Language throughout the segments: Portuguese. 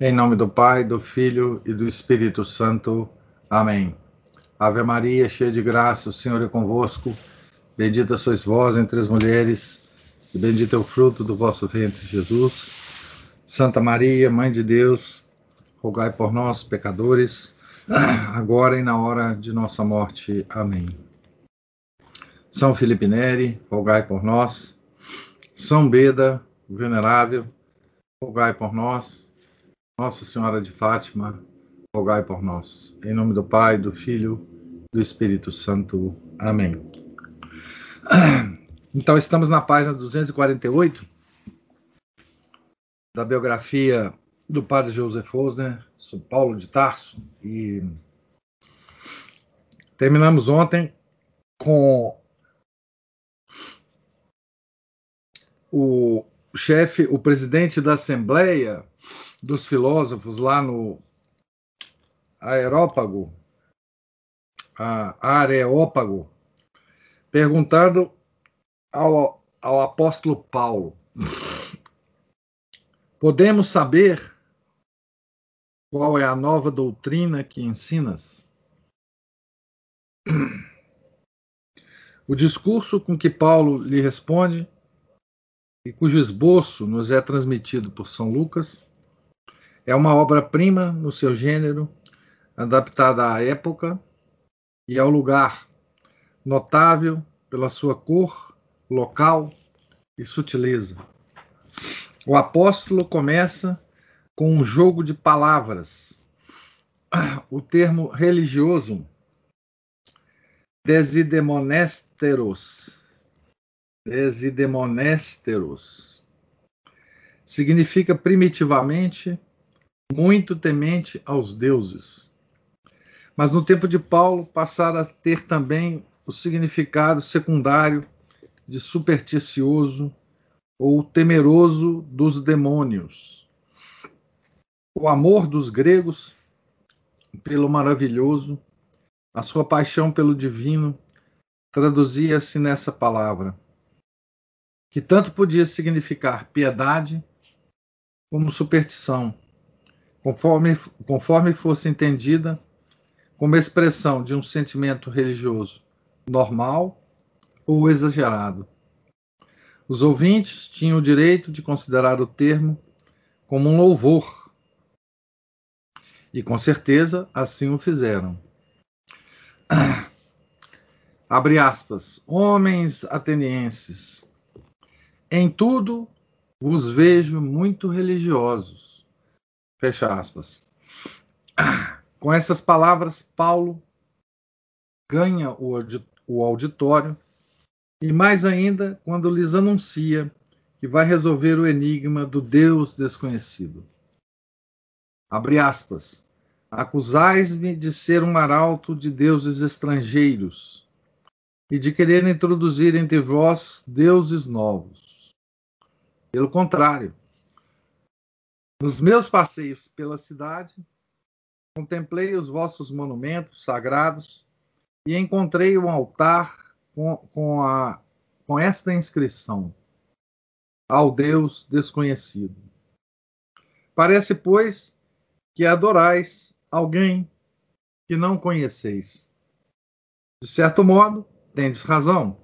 Em nome do Pai, do Filho e do Espírito Santo. Amém. Ave Maria, cheia de graça, o Senhor é convosco. Bendita sois vós entre as mulheres, e bendito é o fruto do vosso ventre, Jesus. Santa Maria, Mãe de Deus, rogai por nós, pecadores, agora e na hora de nossa morte. Amém. São Felipe Neri, rogai por nós. São Beda, venerável, rogai por nós. Nossa Senhora de Fátima, rogai por nós. Em nome do Pai, do Filho, do Espírito Santo. Amém. Então, estamos na página 248 da biografia do padre José Fosner, São Paulo de Tarso, e terminamos ontem com o chefe, o presidente da Assembleia dos filósofos lá no Aerópago, Areópago, perguntando ao, ao apóstolo Paulo: Podemos saber qual é a nova doutrina que ensinas? O discurso com que Paulo lhe responde, e cujo esboço nos é transmitido por São Lucas, é uma obra-prima no seu gênero, adaptada à época e ao lugar, notável pela sua cor, local e sutileza. O apóstolo começa com um jogo de palavras. O termo religioso desidemonesteros desidemonesteros significa primitivamente muito temente aos deuses. Mas no tempo de Paulo passara a ter também o significado secundário de supersticioso ou temeroso dos demônios. O amor dos gregos pelo maravilhoso, a sua paixão pelo divino, traduzia-se nessa palavra, que tanto podia significar piedade como superstição conforme, conforme fosse entendida como expressão de um sentimento religioso normal ou exagerado. Os ouvintes tinham o direito de considerar o termo como um louvor. E com certeza assim o fizeram. Abre aspas. Homens atenienses, em tudo vos vejo muito religiosos Fecha aspas. Com essas palavras, Paulo ganha o auditório e mais ainda quando lhes anuncia que vai resolver o enigma do Deus desconhecido. Abre aspas. Acusais-me de ser um arauto de deuses estrangeiros e de querer introduzir entre vós deuses novos. Pelo contrário, nos meus passeios pela cidade, contemplei os vossos monumentos sagrados e encontrei um altar com, com, a, com esta inscrição: Ao Deus desconhecido. Parece, pois, que adorais alguém que não conheceis. De certo modo, tendes razão,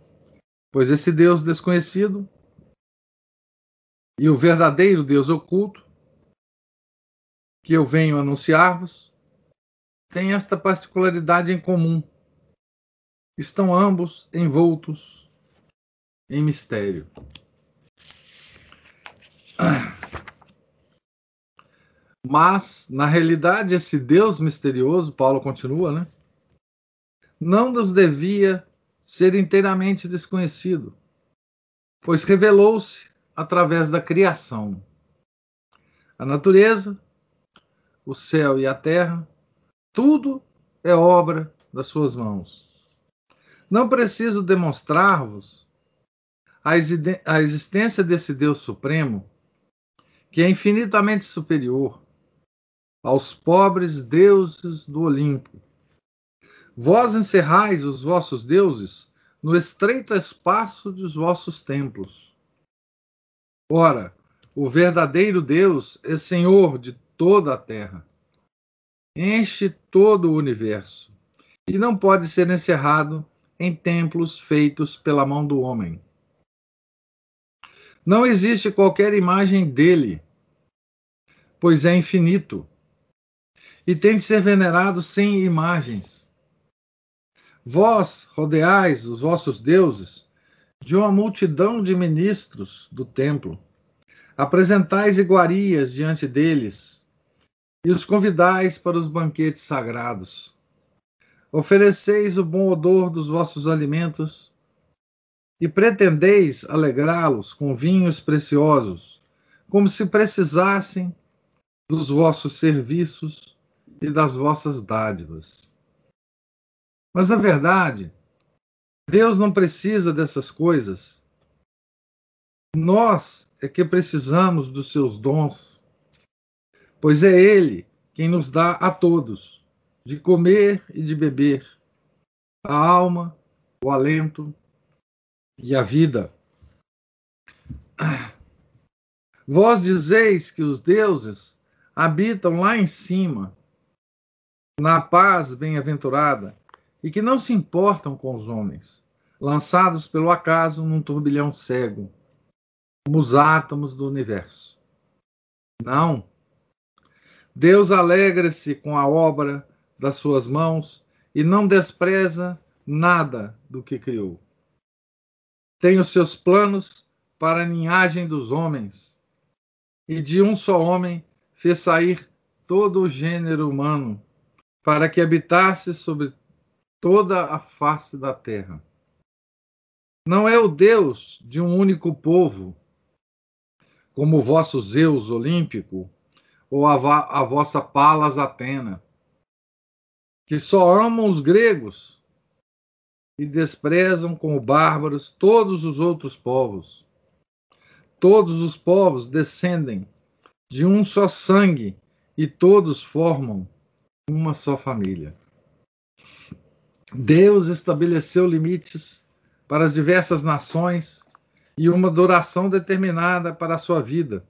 pois esse Deus desconhecido e o verdadeiro Deus oculto que eu venho anunciar-vos têm esta particularidade em comum. Estão ambos envoltos em mistério. Mas, na realidade, esse Deus misterioso, Paulo continua, né? Não nos devia ser inteiramente desconhecido, pois revelou-se através da criação. A natureza, o céu e a terra, tudo é obra das suas mãos. Não preciso demonstrar-vos a existência desse Deus Supremo, que é infinitamente superior aos pobres deuses do Olimpo. Vós encerrais os vossos deuses no estreito espaço dos vossos templos. Ora, o verdadeiro Deus é Senhor de toda a terra, enche todo o universo e não pode ser encerrado em templos feitos pela mão do homem. Não existe qualquer imagem dele, pois é infinito e tem de ser venerado sem imagens. Vós rodeais os vossos deuses de uma multidão de ministros do templo. Apresentais iguarias diante deles e os convidais para os banquetes sagrados. Ofereceis o bom odor dos vossos alimentos e pretendeis alegrá-los com vinhos preciosos, como se precisassem dos vossos serviços e das vossas dádivas. Mas, na verdade, Deus não precisa dessas coisas. Nós é que precisamos dos seus dons, pois é Ele quem nos dá a todos de comer e de beber, a alma, o alento e a vida. Vós dizeis que os deuses habitam lá em cima, na paz bem-aventurada, e que não se importam com os homens, lançados pelo acaso num turbilhão cego, como os átomos do universo. Não. Deus alegra-se com a obra das suas mãos e não despreza nada do que criou. Tem os seus planos para a linhagem dos homens, e de um só homem fez sair todo o gênero humano, para que habitasse sobre toda a face da terra. Não é o Deus de um único povo, como o vosso Zeus olímpico ou a, a vossa Palas Atena, que só amam os gregos e desprezam como bárbaros todos os outros povos. Todos os povos descendem de um só sangue e todos formam uma só família. Deus estabeleceu limites para as diversas nações e uma duração determinada para a sua vida.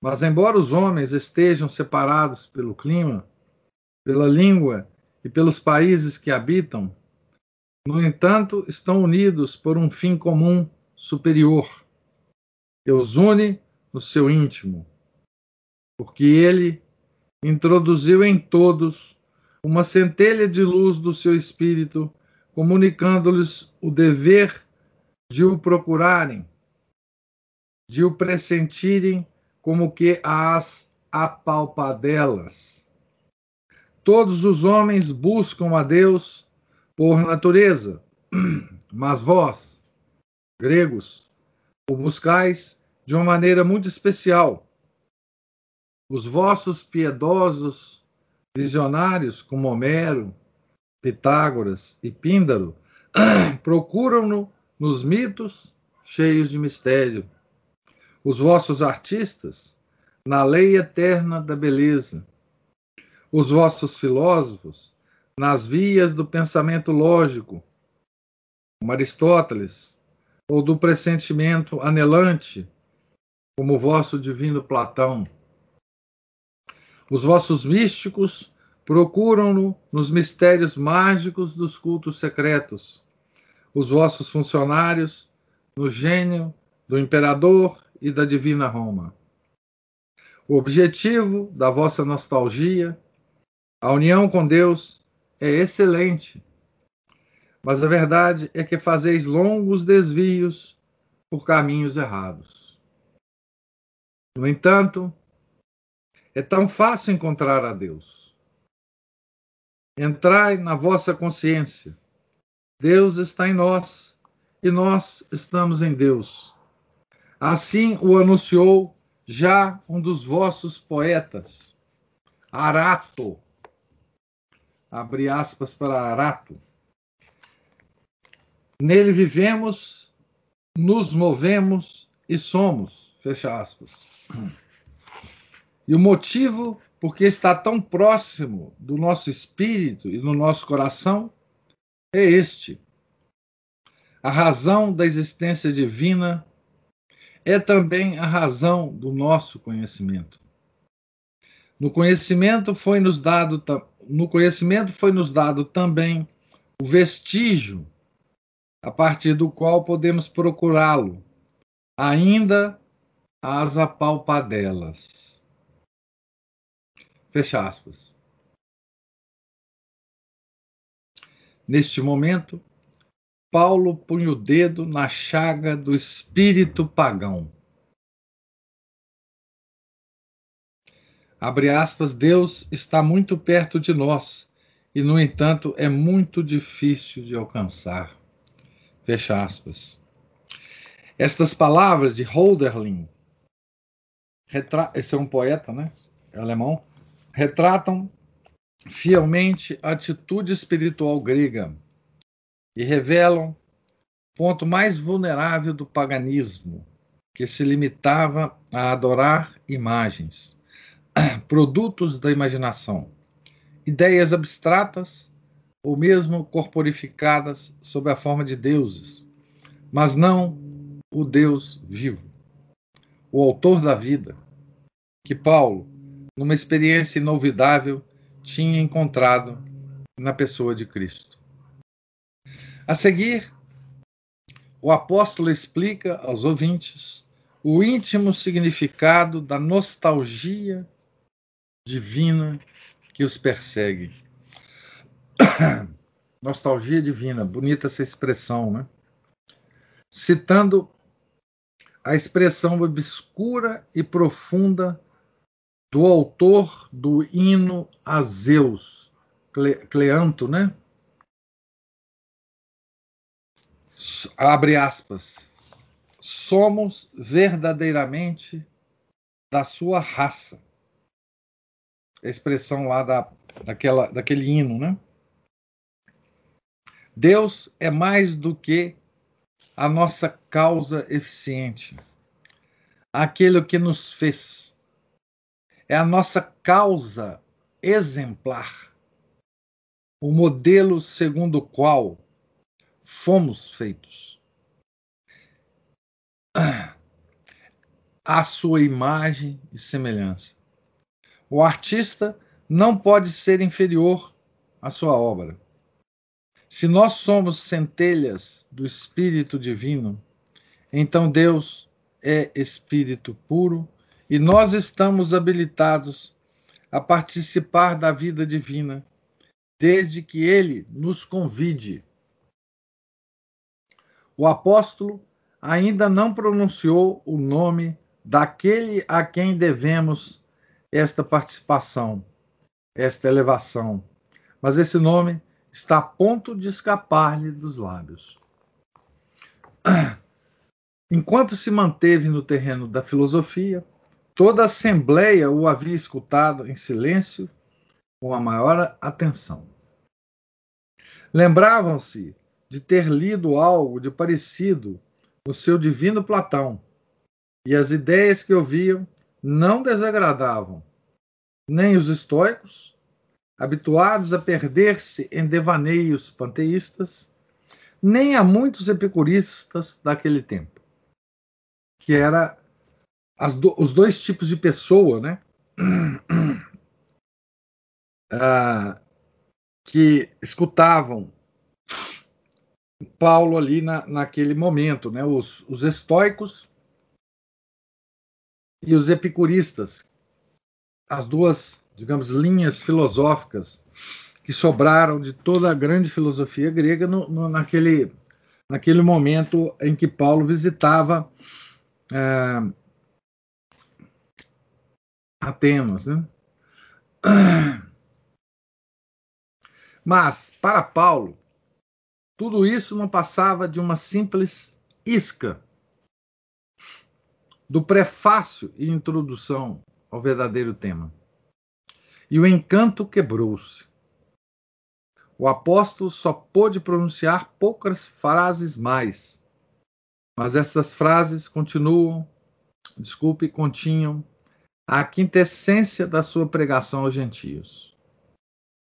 Mas, embora os homens estejam separados pelo clima, pela língua e pelos países que habitam, no entanto, estão unidos por um fim comum superior, que os une no seu íntimo, porque ele introduziu em todos uma centelha de luz do seu espírito, comunicando-lhes o dever de o procurarem, de o pressentirem como que as apalpadelas. Todos os homens buscam a Deus por natureza, mas vós, gregos, o buscais de uma maneira muito especial. Os vossos piedosos Visionários como Homero, Pitágoras e Píndaro procuram-no nos mitos cheios de mistério. Os vossos artistas, na lei eterna da beleza. Os vossos filósofos, nas vias do pensamento lógico, como Aristóteles, ou do pressentimento anelante, como o vosso divino Platão. Os vossos místicos procuram-no nos mistérios mágicos dos cultos secretos. Os vossos funcionários no gênio do imperador e da divina Roma. O objetivo da vossa nostalgia, a união com Deus, é excelente. Mas a verdade é que fazeis longos desvios por caminhos errados. No entanto, é tão fácil encontrar a Deus. Entrai na vossa consciência. Deus está em nós e nós estamos em Deus. Assim o anunciou já um dos vossos poetas, Arato. Abre aspas para Arato. Nele vivemos, nos movemos e somos. Fecha aspas. E o motivo porque está tão próximo do nosso espírito e do nosso coração é este. A razão da existência divina é também a razão do nosso conhecimento. No conhecimento foi nos dado no conhecimento foi nos dado também o vestígio a partir do qual podemos procurá-lo, ainda às apalpadelas. Fecha aspas. Neste momento, Paulo punha o dedo na chaga do espírito pagão. Abre aspas, Deus está muito perto de nós e, no entanto, é muito difícil de alcançar. Fecha aspas. Estas palavras de Holderlin, esse é um poeta, né? É alemão, retratam fielmente a atitude espiritual grega e revelam o ponto mais vulnerável do paganismo, que se limitava a adorar imagens, produtos da imaginação, ideias abstratas ou mesmo corporificadas sob a forma de deuses, mas não o Deus vivo, o autor da vida, que Paulo, numa experiência inovidável, tinha encontrado na pessoa de Cristo. A seguir, o apóstolo explica aos ouvintes o íntimo significado da nostalgia divina que os persegue. nostalgia divina, bonita essa expressão, né? Citando a expressão obscura e profunda do autor do hino a Zeus, Cleanto, né? Abre aspas. Somos verdadeiramente da sua raça. A expressão lá da, daquela, daquele hino, né? Deus é mais do que a nossa causa eficiente, aquele que nos fez é a nossa causa exemplar, o modelo segundo o qual fomos feitos. A sua imagem e semelhança. O artista não pode ser inferior à sua obra. Se nós somos centelhas do Espírito Divino, então Deus é Espírito puro e nós estamos habilitados a participar da vida divina, desde que ele nos convide. O apóstolo ainda não pronunciou o nome daquele a quem devemos esta participação, esta elevação, mas esse nome está a ponto de escapar-lhe dos lábios. Enquanto se manteve no terreno da filosofia, Toda a assembleia o havia escutado em silêncio, com a maior atenção. Lembravam-se de ter lido algo de parecido no seu divino Platão, e as ideias que ouviam não desagradavam nem os estoicos, habituados a perder-se em devaneios panteístas, nem a muitos epicuristas daquele tempo, que era do, os dois tipos de pessoa, né? Ah, que escutavam Paulo ali na, naquele momento, né? Os, os estoicos e os epicuristas, as duas, digamos, linhas filosóficas que sobraram de toda a grande filosofia grega no, no, naquele, naquele momento em que Paulo visitava ah, Atenas, né? Mas, para Paulo, tudo isso não passava de uma simples isca do prefácio e introdução ao verdadeiro tema. E o encanto quebrou-se. O apóstolo só pôde pronunciar poucas frases mais, mas essas frases continuam, desculpe, continham a quintessência da sua pregação aos gentios.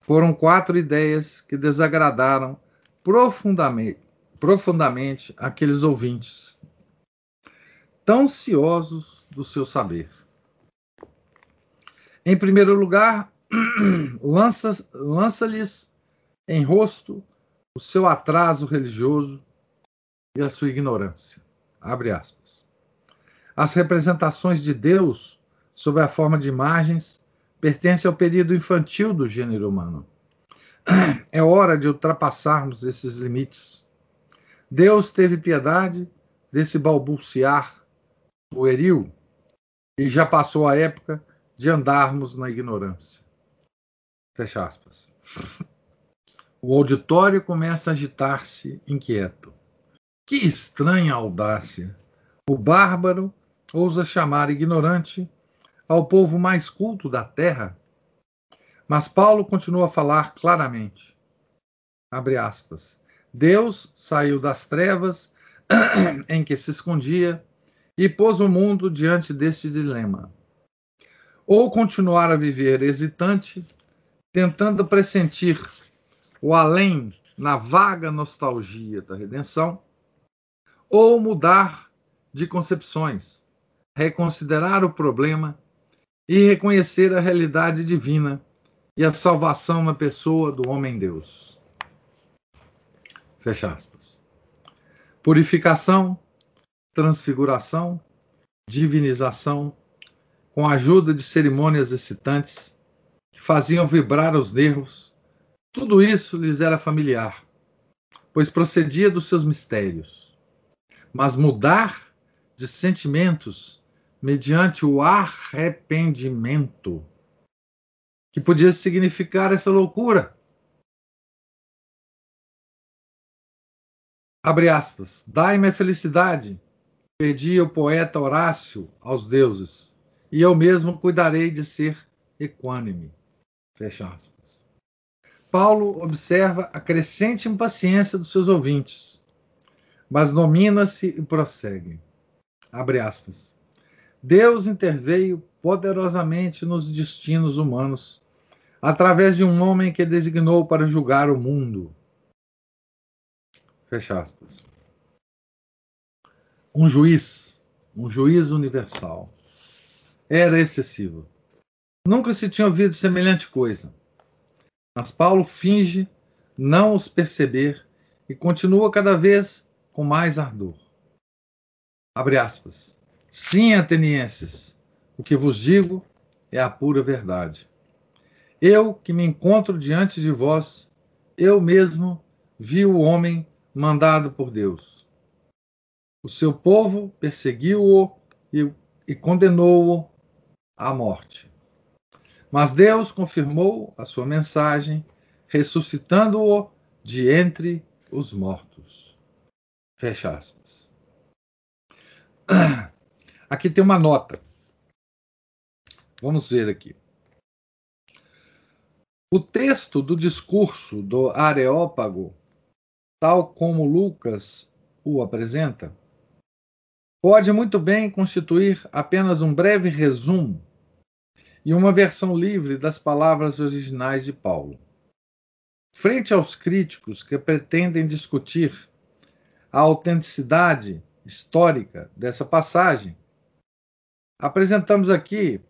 Foram quatro ideias que desagradaram profundamente, profundamente aqueles ouvintes, tão ciosos do seu saber. Em primeiro lugar, lança-lhes lança em rosto o seu atraso religioso e a sua ignorância. Abre aspas. As representações de Deus sob a forma de imagens pertencem ao período infantil do gênero humano. É hora de ultrapassarmos esses limites. Deus teve piedade desse balbuciar pueril e já passou a época de andarmos na ignorância. Fecha aspas. O auditório começa a agitar-se inquieto. Que estranha audácia! O bárbaro ousa chamar ignorante ao povo mais culto da terra. Mas Paulo continua a falar claramente. Abre aspas. Deus saiu das trevas em que se escondia e pôs o mundo diante deste dilema. Ou continuar a viver hesitante, tentando pressentir o além na vaga nostalgia da redenção, ou mudar de concepções, reconsiderar o problema e reconhecer a realidade divina e a salvação na pessoa do homem-deus. Fecha aspas. Purificação, transfiguração, divinização, com a ajuda de cerimônias excitantes que faziam vibrar os nervos, tudo isso lhes era familiar, pois procedia dos seus mistérios. Mas mudar de sentimentos mediante o arrependimento, que podia significar essa loucura. Abre aspas. Dai-me a felicidade, pedia o poeta Horácio aos deuses, e eu mesmo cuidarei de ser equânime. Fecha aspas. Paulo observa a crescente impaciência dos seus ouvintes, mas domina-se e prossegue. Abre aspas. Deus interveio poderosamente nos destinos humanos, através de um homem que designou para julgar o mundo. Fecha aspas. Um juiz, um juiz universal. Era excessivo. Nunca se tinha ouvido semelhante coisa. Mas Paulo finge não os perceber e continua cada vez com mais ardor. Abre aspas. Sim, atenienses, o que vos digo é a pura verdade. Eu que me encontro diante de vós, eu mesmo vi o homem mandado por Deus. O seu povo perseguiu-o e, e condenou-o à morte. Mas Deus confirmou a sua mensagem, ressuscitando-o de entre os mortos. Fecha aspas. Aqui tem uma nota. Vamos ver aqui. O texto do discurso do Areópago, tal como Lucas o apresenta, pode muito bem constituir apenas um breve resumo e uma versão livre das palavras originais de Paulo. Frente aos críticos que pretendem discutir a autenticidade histórica dessa passagem, apresentamos aqui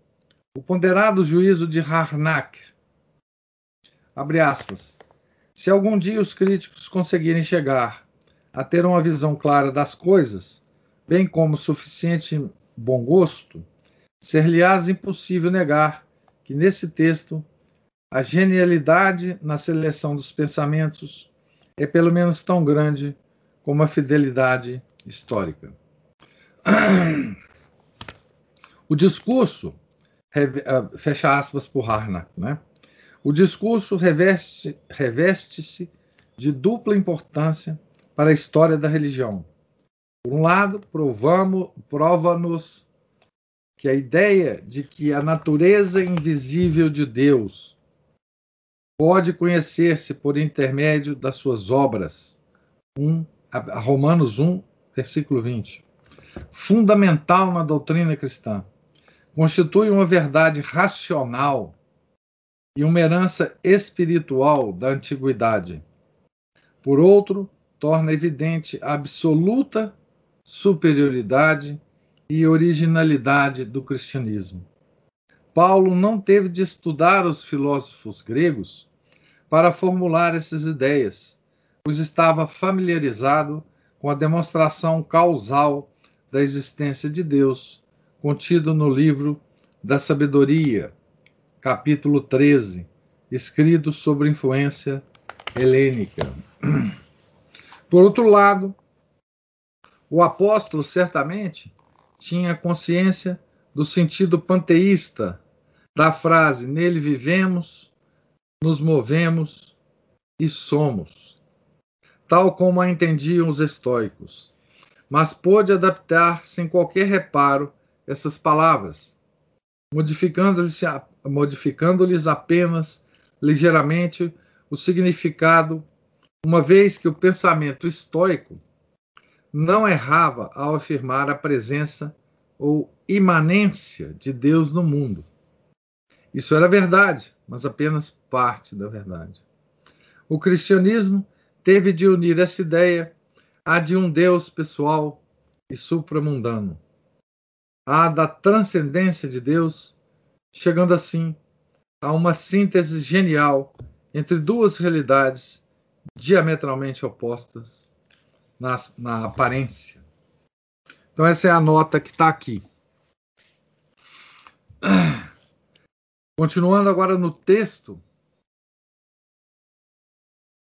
o ponderado juízo de Harnack. Abre aspas. Se algum dia os críticos conseguirem chegar a ter uma visão clara das coisas, bem como suficiente bom gosto, ser-lhe-ás impossível negar que nesse texto a genialidade na seleção dos pensamentos é pelo menos tão grande como a fidelidade histórica. O discurso, ah, fecha aspas por Harnack, né? O discurso reveste-se reveste de dupla importância para a história da religião. Por um lado, prova-nos que a ideia de que a natureza invisível de Deus pode conhecer-se por intermédio das suas obras. Um, Romanos 1, versículo 20. Fundamental na doutrina cristã. Constitui uma verdade racional e uma herança espiritual da antiguidade. Por outro, torna evidente a absoluta superioridade e originalidade do cristianismo. Paulo não teve de estudar os filósofos gregos para formular essas ideias, pois estava familiarizado com a demonstração causal da existência de Deus, contido no livro da Sabedoria, capítulo 13, escrito sobre influência helênica. Por outro lado, o apóstolo certamente tinha consciência do sentido panteísta da frase: nele vivemos, nos movemos e somos, tal como a entendiam os estoicos, mas pôde adaptar sem qualquer reparo essas palavras, modificando-lhes modificando apenas ligeiramente o significado, uma vez que o pensamento estoico não errava ao afirmar a presença ou imanência de Deus no mundo. Isso era verdade, mas apenas parte da verdade. O cristianismo teve de unir essa ideia à de um Deus pessoal e supramundano, à da transcendência de Deus, chegando assim a uma síntese genial entre duas realidades diametralmente opostas na, na aparência. Então, essa é a nota que está aqui. Continuando agora no texto,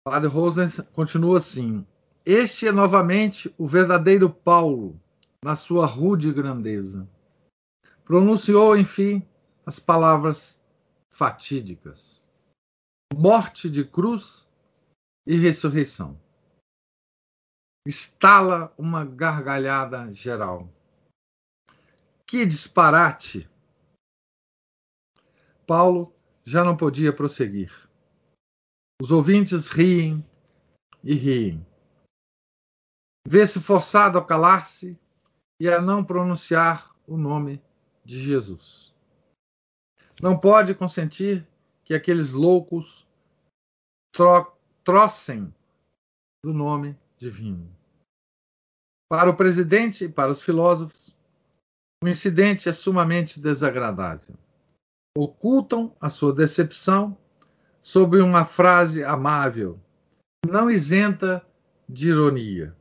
Padre Rosen continua assim: Este é novamente o verdadeiro Paulo, na sua rude grandeza. Pronunciou, enfim, as palavras fatídicas: morte de cruz e ressurreição. Estala uma gargalhada geral. Que disparate! Paulo já não podia prosseguir. Os ouvintes riem e riem. Vê-se forçado a calar-se e a não pronunciar o nome de Jesus. Não pode consentir que aqueles loucos tro trocem do nome divino. Para o presidente e para os filósofos, o incidente é sumamente desagradável ocultam a sua decepção sob uma frase amável, não isenta de ironia.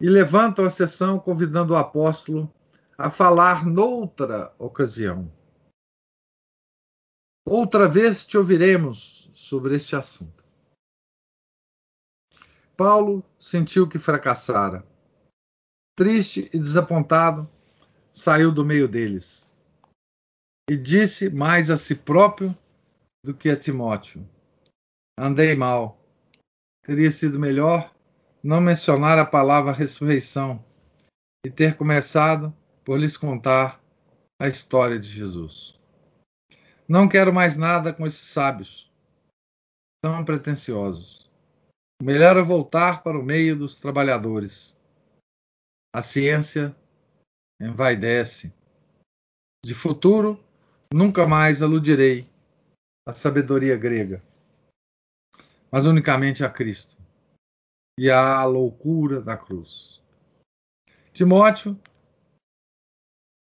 E levantam a sessão convidando o apóstolo a falar noutra ocasião. Outra vez te ouviremos sobre este assunto. Paulo sentiu que fracassara. Triste e desapontado, saiu do meio deles e disse mais a si próprio do que a Timóteo: Andei mal. Teria sido melhor não mencionar a palavra ressurreição e ter começado por lhes contar a história de Jesus. Não quero mais nada com esses sábios, tão pretensiosos. O melhor é voltar para o meio dos trabalhadores. A ciência envaidece. De futuro, Nunca mais aludirei à sabedoria grega, mas unicamente a Cristo e à loucura da cruz. Timóteo,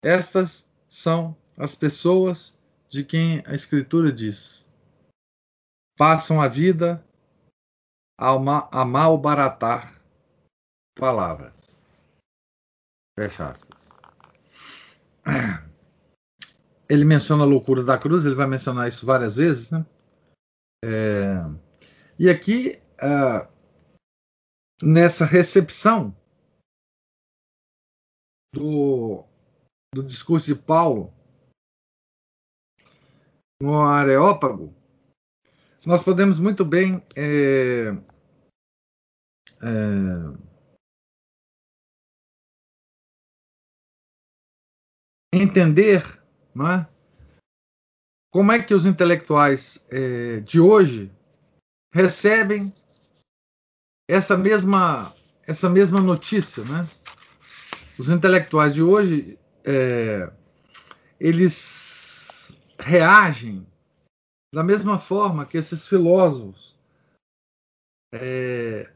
estas são as pessoas de quem a Escritura diz: passam a vida a, ma a malbaratar palavras. Fecha aspas. ele menciona a loucura da cruz, ele vai mencionar isso várias vezes, né? É, e aqui, uh, nessa recepção do, do discurso de Paulo no Areópago, nós podemos muito bem é, é, entender não é? Como é que os intelectuais é, de hoje recebem essa mesma essa mesma notícia, né? Os intelectuais de hoje é, eles reagem da mesma forma que esses filósofos é,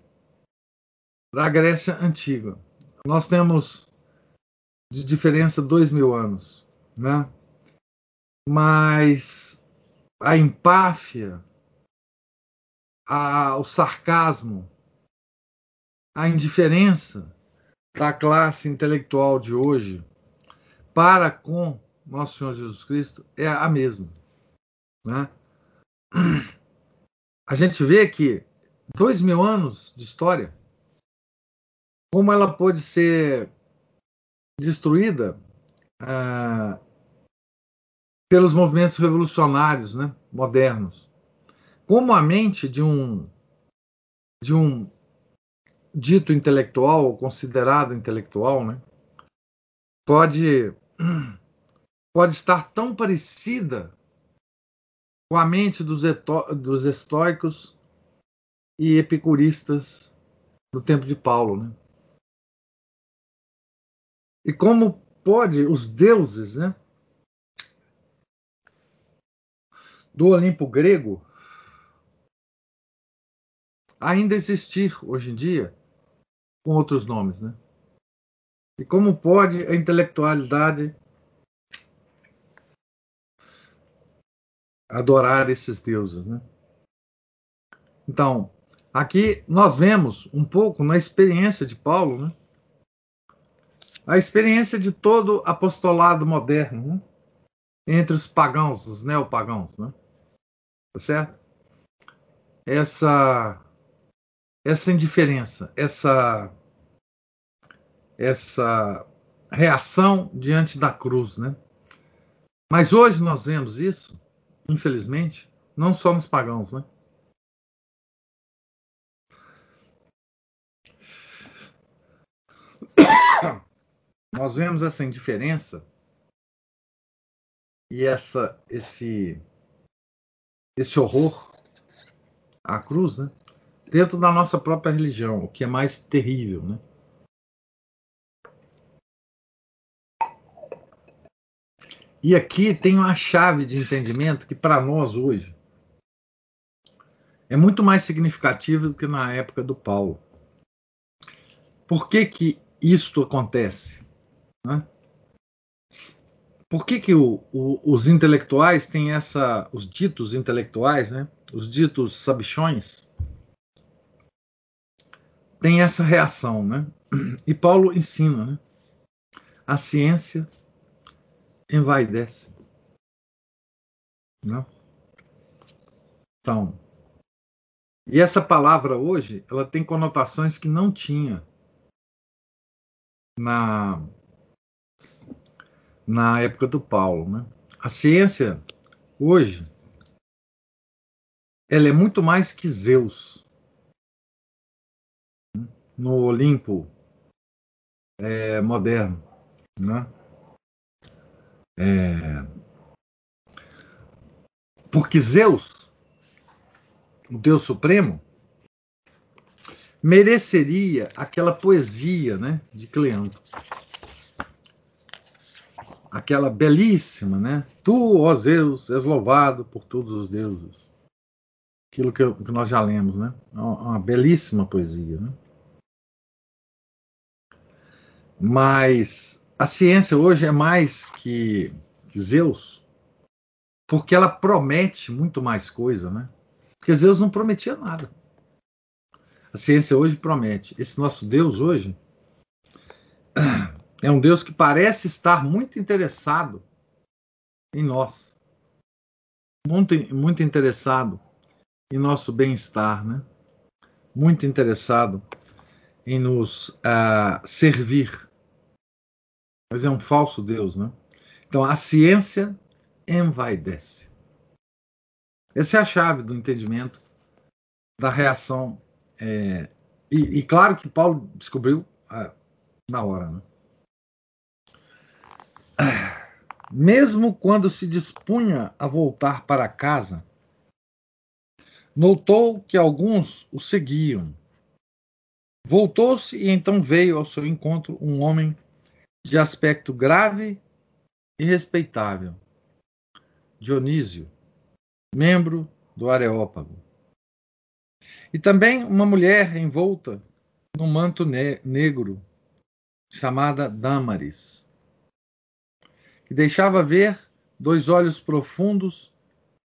da Grécia antiga. Nós temos de diferença dois mil anos. né? mas a empáfia, a, o sarcasmo, a indiferença da classe intelectual de hoje para com nosso Senhor Jesus Cristo é a mesma. Né? A gente vê que dois mil anos de história, como ela pode ser destruída ah, pelos movimentos revolucionários né, modernos. Como a mente de um, de um dito intelectual, ou considerado intelectual, né, pode, pode estar tão parecida com a mente dos, dos estoicos e epicuristas do tempo de Paulo. Né? E como pode os deuses né, do Olimpo grego ainda existir hoje em dia com outros nomes, né? E como pode a intelectualidade adorar esses deuses, né? Então, aqui nós vemos um pouco na experiência de Paulo, né? A experiência de todo apostolado moderno, né? entre os pagãos, os neopagãos, né? Tá certo? Essa essa indiferença, essa essa reação diante da cruz, né? Mas hoje nós vemos isso, infelizmente, não só nos pagãos, né? Nós vemos essa indiferença e essa esse esse horror à cruz, né? Dentro da nossa própria religião, o que é mais terrível, né? E aqui tem uma chave de entendimento que para nós hoje é muito mais significativo do que na época do Paulo. Por que que isto acontece? Né? Por que, que o, o, os intelectuais têm essa, os ditos intelectuais, né? os ditos sabichões, têm essa reação, né? E Paulo ensina, né? A ciência envaidece. Né? Então, e essa palavra hoje, ela tem conotações que não tinha na na época do Paulo. Né? A ciência, hoje, ela é muito mais que Zeus. No Olimpo é, moderno. Né? É... Porque Zeus, o Deus Supremo, mereceria aquela poesia né, de Cleanto aquela belíssima, né? Tu, ó Zeus, és louvado por todos os deuses. Aquilo que, que nós já lemos, né? Uma, uma belíssima poesia, né? Mas a ciência hoje é mais que, Zeus, porque ela promete muito mais coisa, né? Porque Zeus não prometia nada. A ciência hoje promete. Esse nosso Deus hoje é um Deus que parece estar muito interessado em nós. Muito, muito interessado em nosso bem-estar, né? Muito interessado em nos uh, servir. Mas é um falso Deus, né? Então a ciência envaidece. Essa é a chave do entendimento da reação. É, e, e, claro que Paulo descobriu uh, na hora, né? Mesmo quando se dispunha a voltar para casa, notou que alguns o seguiam. Voltou-se e então veio ao seu encontro um homem de aspecto grave e respeitável, Dionísio, membro do Areópago. E também uma mulher envolta num manto ne negro, chamada Damaris que deixava ver dois olhos profundos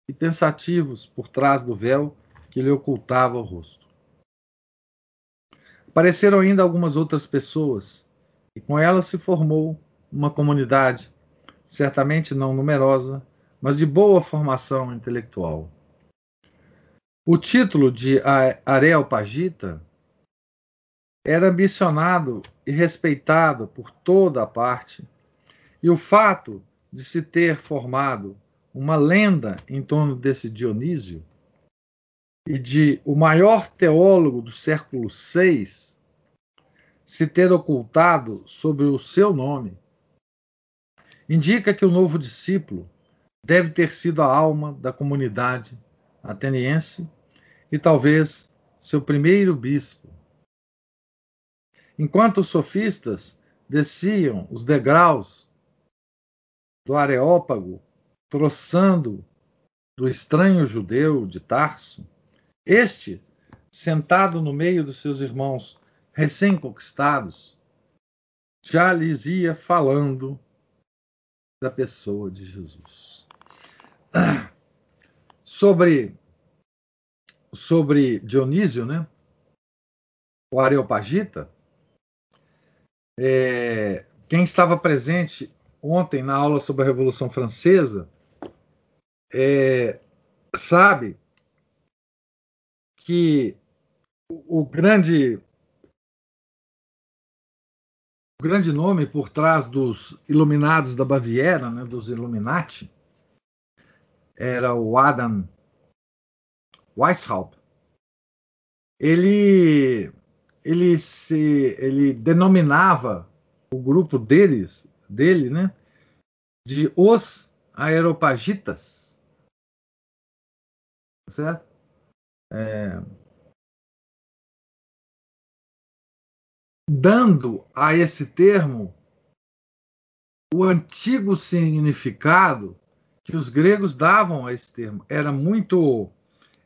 e pensativos por trás do véu que lhe ocultava o rosto. Apareceram ainda algumas outras pessoas, e com elas se formou uma comunidade, certamente não numerosa, mas de boa formação intelectual. O título de Areopagita era ambicionado e respeitado por toda a parte, e o fato de se ter formado uma lenda em torno desse Dionísio e de o maior teólogo do século VI se ter ocultado sobre o seu nome, indica que o novo discípulo deve ter sido a alma da comunidade ateniense e talvez seu primeiro bispo. Enquanto os sofistas desciam os degraus do Areópago, troçando do estranho judeu de Tarso, este, sentado no meio dos seus irmãos recém-conquistados, já lhes ia falando da pessoa de Jesus. Sobre, sobre Dionísio, né? o Areopagita, é, quem estava presente ontem na aula sobre a Revolução Francesa é, sabe que o grande o grande nome por trás dos iluminados da Baviera, né, dos Illuminati, era o Adam Weishaupt. Ele ele se ele denominava o grupo deles, dele, né, de os aeropagitas. Certo? é, dando a esse termo o antigo significado que os gregos davam a esse termo. Era muito,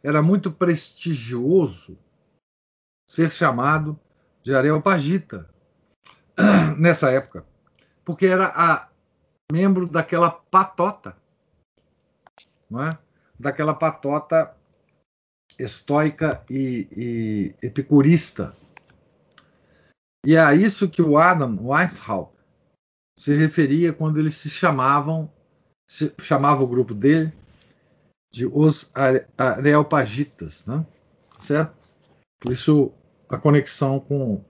era muito prestigioso ser chamado de Areopagita nessa época, porque era a membro daquela patota, não é? Daquela patota estoica e, e epicurista. E é a isso que o Adam Weishaupt se referia quando eles se chamavam, se chamava o grupo dele de os Areopagitas, né? certo? Por isso a conexão com,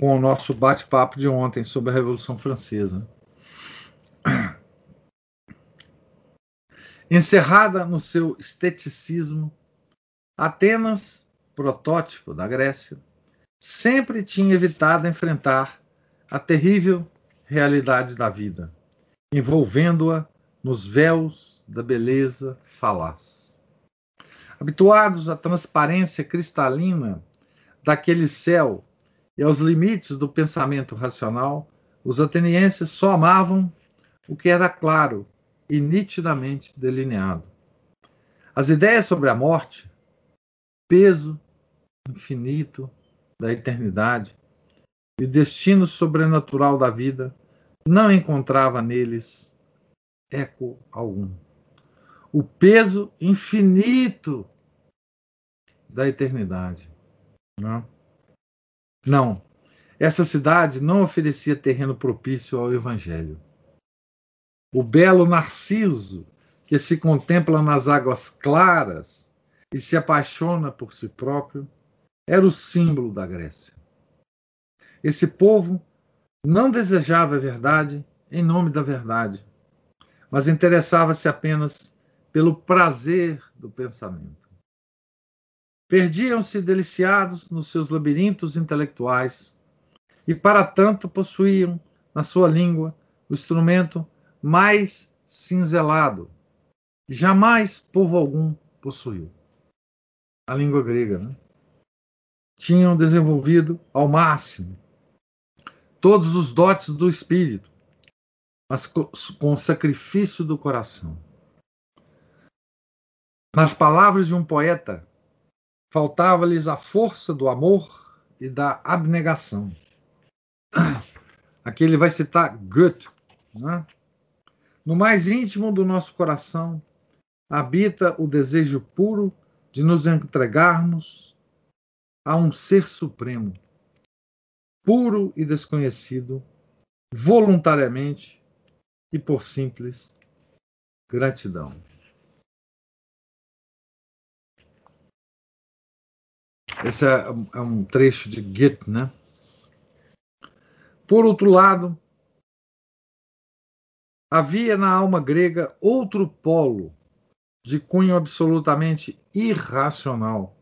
com o nosso bate-papo de ontem sobre a Revolução Francesa. Encerrada no seu esteticismo, Atenas, protótipo da Grécia, sempre tinha evitado enfrentar a terrível realidade da vida, envolvendo-a nos véus da beleza falaz. Habituados à transparência cristalina daquele céu e aos limites do pensamento racional, os atenienses só amavam o que era claro e nitidamente delineado. As ideias sobre a morte, peso infinito da eternidade e o destino sobrenatural da vida não encontrava neles eco algum. O peso infinito da eternidade. Não. não. Essa cidade não oferecia terreno propício ao evangelho. O belo narciso que se contempla nas águas claras e se apaixona por si próprio era o símbolo da Grécia. Esse povo não desejava a verdade em nome da verdade, mas interessava-se apenas pelo prazer do pensamento. Perdiam-se deliciados nos seus labirintos intelectuais e, para tanto, possuíam na sua língua o instrumento mais cinzelado que jamais povo algum possuiu a língua grega. Né? Tinham desenvolvido ao máximo todos os dotes do espírito, mas com o sacrifício do coração. Nas palavras de um poeta, faltava-lhes a força do amor e da abnegação. Aqui ele vai citar Goethe, né? No mais íntimo do nosso coração habita o desejo puro de nos entregarmos a um ser supremo, puro e desconhecido, voluntariamente e por simples gratidão. Esse é, é um trecho de Goethe, né? Por outro lado, havia na alma grega outro polo de cunho absolutamente irracional,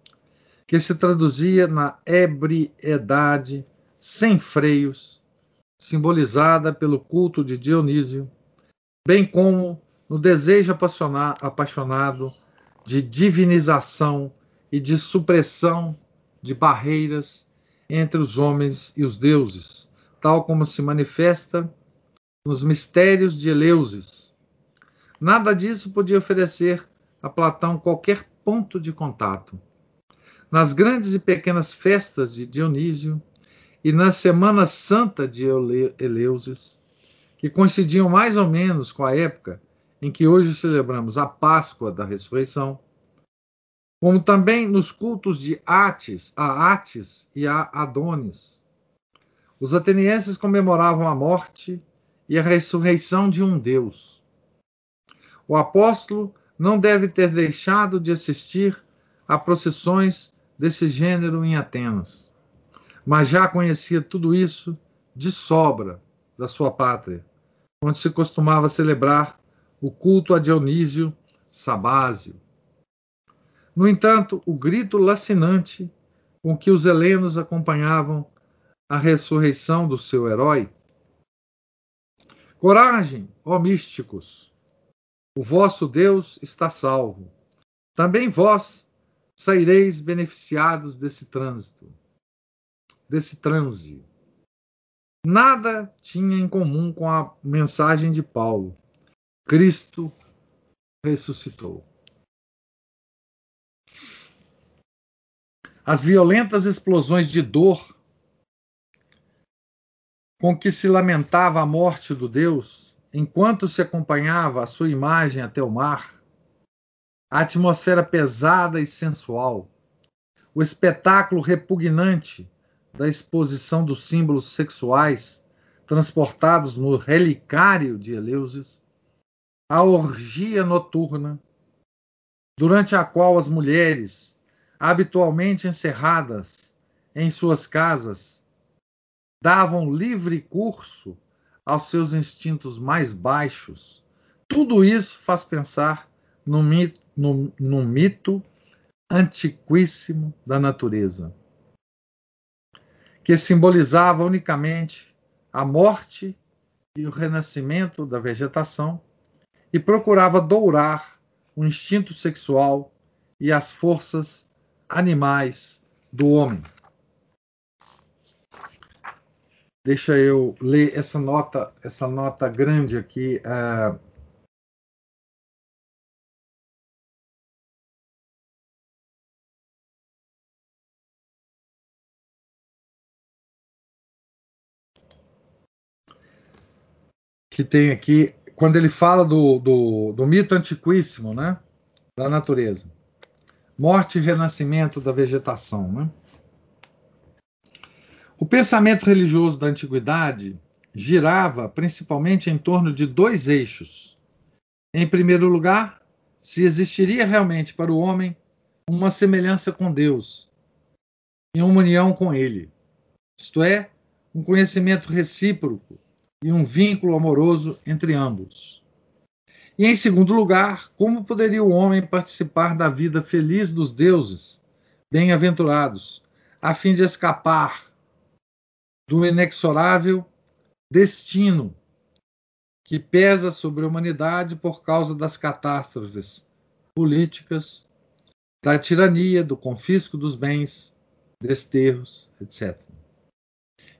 que se traduzia na ebriedade sem freios, simbolizada pelo culto de Dionísio, bem como no desejo apaixonado de divinização e de supressão de barreiras entre os homens e os deuses, tal como se manifesta nos mistérios de Eleusis. Nada disso podia oferecer a Platão qualquer ponto de contato. Nas grandes e pequenas festas de Dionísio e na Semana Santa de Eleusis, que coincidiam mais ou menos com a época em que hoje celebramos a Páscoa da Ressurreição, como também nos cultos de Atis, a Atis e a Adonis. Os atenienses comemoravam a morte e a ressurreição de um Deus. O apóstolo não deve ter deixado de assistir a procissões desse gênero em Atenas, mas já conhecia tudo isso de sobra da sua pátria, onde se costumava celebrar o culto a Dionísio Sabásio, no entanto, o grito lacinante com que os helenos acompanhavam a ressurreição do seu herói. Coragem, ó místicos! O vosso Deus está salvo. Também vós saireis beneficiados desse trânsito, desse transe. Nada tinha em comum com a mensagem de Paulo. Cristo ressuscitou. As violentas explosões de dor com que se lamentava a morte do Deus, enquanto se acompanhava a sua imagem até o mar, a atmosfera pesada e sensual, o espetáculo repugnante da exposição dos símbolos sexuais transportados no relicário de Eleusis, a orgia noturna, durante a qual as mulheres habitualmente encerradas em suas casas, davam livre curso aos seus instintos mais baixos. Tudo isso faz pensar no mito, no, no mito antiquíssimo da natureza, que simbolizava unicamente a morte e o renascimento da vegetação e procurava dourar o instinto sexual e as forças animais do homem. Deixa eu ler essa nota, essa nota grande aqui. Uh, que tem aqui, quando ele fala do, do, do mito antiquíssimo, né, da natureza morte e renascimento da vegetação. Né? O pensamento religioso da antiguidade girava principalmente em torno de dois eixos. Em primeiro lugar, se existiria realmente para o homem uma semelhança com Deus e uma união com Ele, isto é, um conhecimento recíproco e um vínculo amoroso entre ambos. E em segundo lugar, como poderia o homem participar da vida feliz dos deuses, bem-aventurados, a fim de escapar do inexorável destino que pesa sobre a humanidade por causa das catástrofes políticas, da tirania, do confisco dos bens, desterros, etc.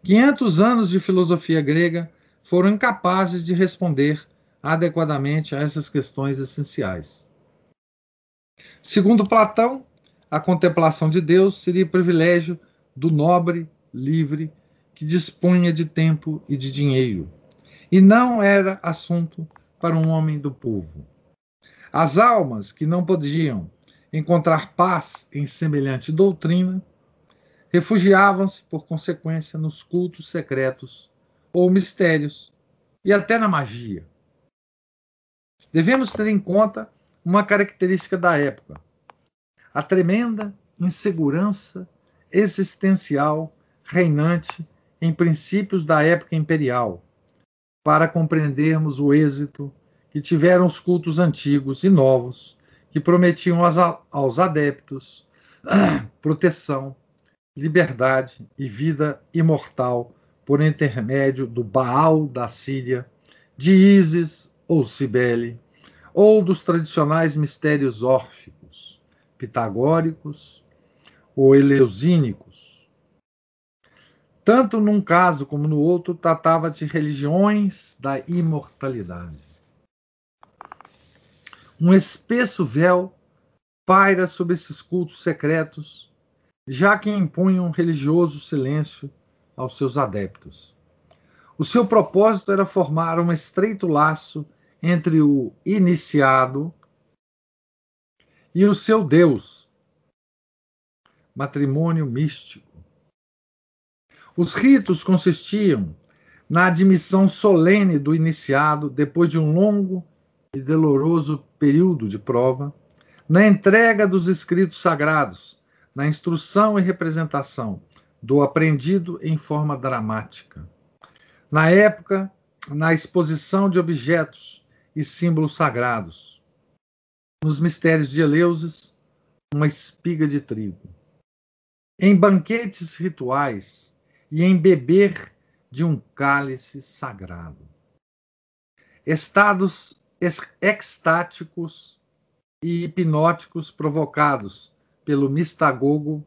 500 anos de filosofia grega foram incapazes de responder adequadamente a essas questões essenciais. Segundo Platão, a contemplação de Deus seria privilégio do nobre, livre, que dispunha de tempo e de dinheiro, e não era assunto para um homem do povo. As almas que não podiam encontrar paz em semelhante doutrina refugiavam-se, por consequência, nos cultos secretos ou mistérios e até na magia. Devemos ter em conta uma característica da época: a tremenda insegurança existencial reinante em princípios da época imperial, para compreendermos o êxito que tiveram os cultos antigos e novos, que prometiam aos adeptos proteção, liberdade e vida imortal por intermédio do Baal da Síria, de Ísis ou Cibele, ou dos tradicionais mistérios órficos, pitagóricos ou eleusínicos. Tanto num caso como no outro, tratava de religiões da imortalidade. Um espesso véu paira sobre esses cultos secretos, já que impunham um religioso silêncio aos seus adeptos. O seu propósito era formar um estreito laço entre o iniciado e o seu Deus, matrimônio místico. Os ritos consistiam na admissão solene do iniciado depois de um longo e doloroso período de prova, na entrega dos escritos sagrados, na instrução e representação do aprendido em forma dramática. Na época, na exposição de objetos e símbolos sagrados. Nos mistérios de Eleusis, uma espiga de trigo. Em banquetes rituais e em beber de um cálice sagrado. Estados extáticos e hipnóticos provocados pelo mistagogo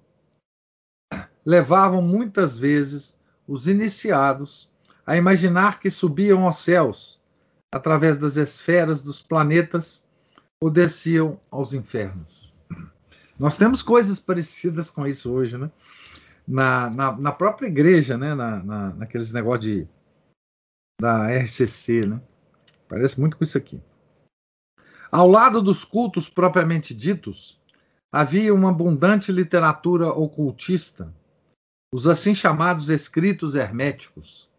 levavam muitas vezes os iniciados a imaginar que subiam aos céus através das esferas dos planetas ou desciam aos infernos. Nós temos coisas parecidas com isso hoje, né? Na, na, na própria igreja, né? Na, na, naqueles negócios de, da RCC, né? Parece muito com isso aqui. Ao lado dos cultos propriamente ditos, havia uma abundante literatura ocultista os assim chamados escritos herméticos.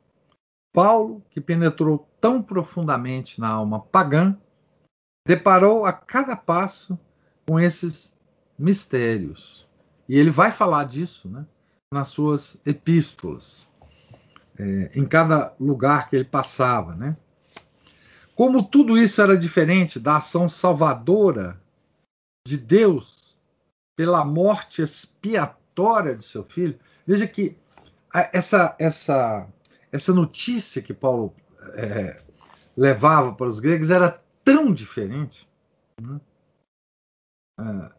Paulo, que penetrou tão profundamente na alma pagã, deparou a cada passo com esses mistérios. E ele vai falar disso né, nas suas epístolas, é, em cada lugar que ele passava. Né? Como tudo isso era diferente da ação salvadora de Deus pela morte expiatória de seu filho, Veja que essa, essa, essa notícia que Paulo é, levava para os gregos era tão diferente. Né? É,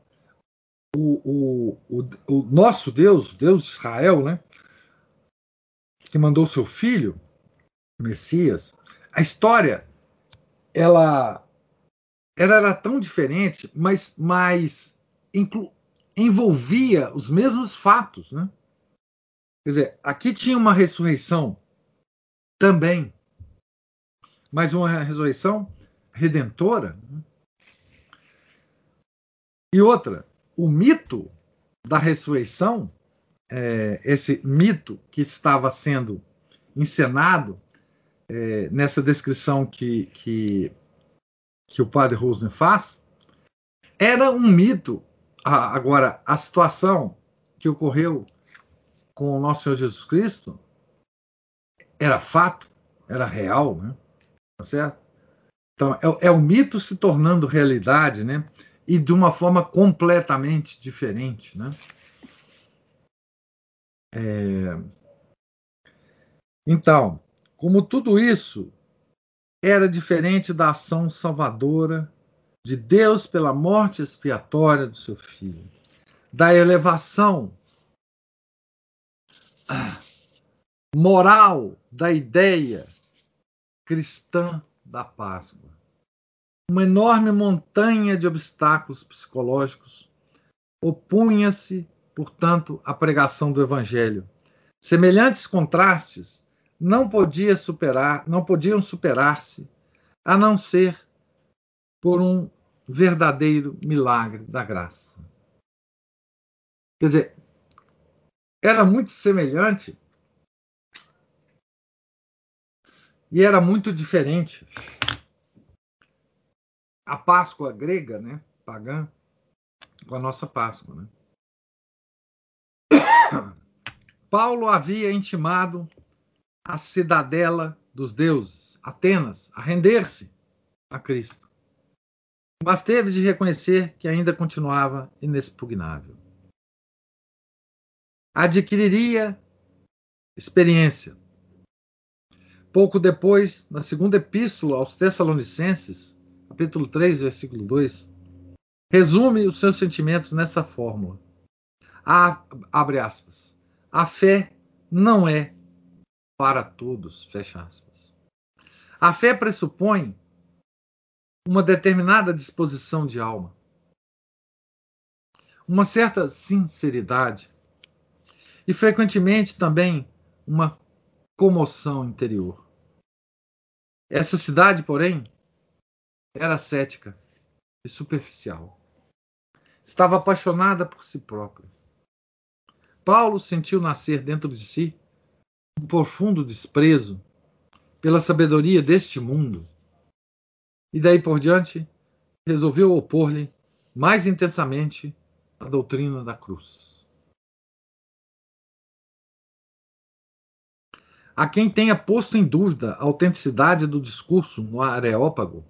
o, o, o, o, nosso Deus, Deus de Israel, né, que mandou seu filho, Messias, a história ela, ela era tão diferente, mas, mas inclu, envolvia os mesmos fatos, né? Quer dizer, aqui tinha uma ressurreição também, mas uma ressurreição redentora. Né? E outra, o mito da ressurreição, é, esse mito que estava sendo encenado é, nessa descrição que, que, que o padre Rosen faz, era um mito. Agora, a situação que ocorreu com o nosso Senhor Jesus Cristo era fato, era real, né? Tá certo? Então, é, é o mito se tornando realidade, né? E de uma forma completamente diferente, né? É... Então, como tudo isso era diferente da ação salvadora de Deus pela morte expiatória do seu filho, da elevação moral da ideia cristã da Páscoa. Uma enorme montanha de obstáculos psicológicos opunha-se, portanto, à pregação do evangelho. Semelhantes contrastes não podia superar, não podiam superar-se a não ser por um verdadeiro milagre da graça. Quer dizer, era muito semelhante e era muito diferente. A Páscoa grega, né, pagã, com a nossa Páscoa, né? Paulo havia intimado a cidadela dos deuses, Atenas, a render-se a Cristo. Mas teve de reconhecer que ainda continuava inexpugnável. Adquiriria experiência. Pouco depois, na segunda epístola aos Tessalonicenses, capítulo 3, versículo 2, resume os seus sentimentos nessa fórmula. A, abre aspas. A fé não é para todos, fecha aspas. A fé pressupõe uma determinada disposição de alma, uma certa sinceridade e, frequentemente, também uma comoção interior. Essa cidade, porém, era cética e superficial. Estava apaixonada por si própria. Paulo sentiu nascer dentro de si um profundo desprezo pela sabedoria deste mundo. E daí por diante, resolveu opor-lhe mais intensamente a doutrina da cruz. A quem tenha posto em dúvida a autenticidade do discurso no Areópago,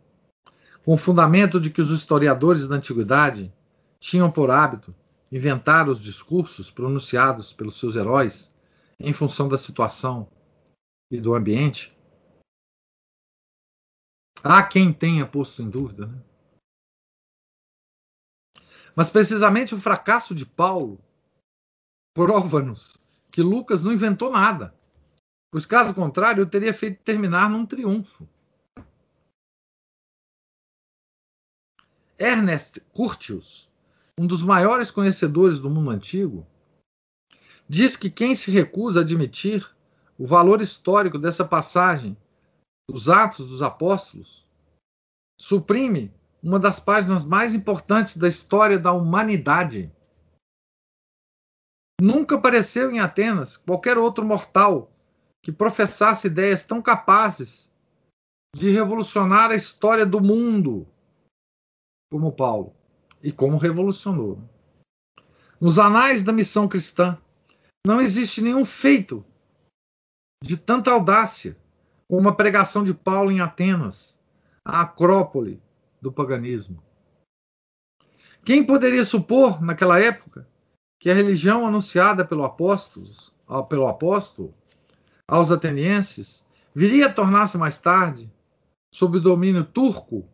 com o fundamento de que os historiadores da antiguidade tinham por hábito inventar os discursos pronunciados pelos seus heróis em função da situação e do ambiente? Há quem tenha posto em dúvida. Né? Mas precisamente o fracasso de Paulo prova-nos que Lucas não inventou nada, pois caso contrário, eu teria feito terminar num triunfo. Ernest Curtius um dos maiores conhecedores do mundo antigo, diz que quem se recusa a admitir o valor histórico dessa passagem dos Atos dos Apóstolos suprime uma das páginas mais importantes da história da humanidade. Nunca apareceu em Atenas qualquer outro mortal que professasse ideias tão capazes de revolucionar a história do mundo como Paulo e como revolucionou. Nos anais da missão cristã, não existe nenhum feito de tanta audácia como a pregação de Paulo em Atenas, a acrópole do paganismo. Quem poderia supor, naquela época, que a religião anunciada pelo apóstolo, pelo apóstolo aos atenienses viria a tornar-se mais tarde, sob o domínio turco,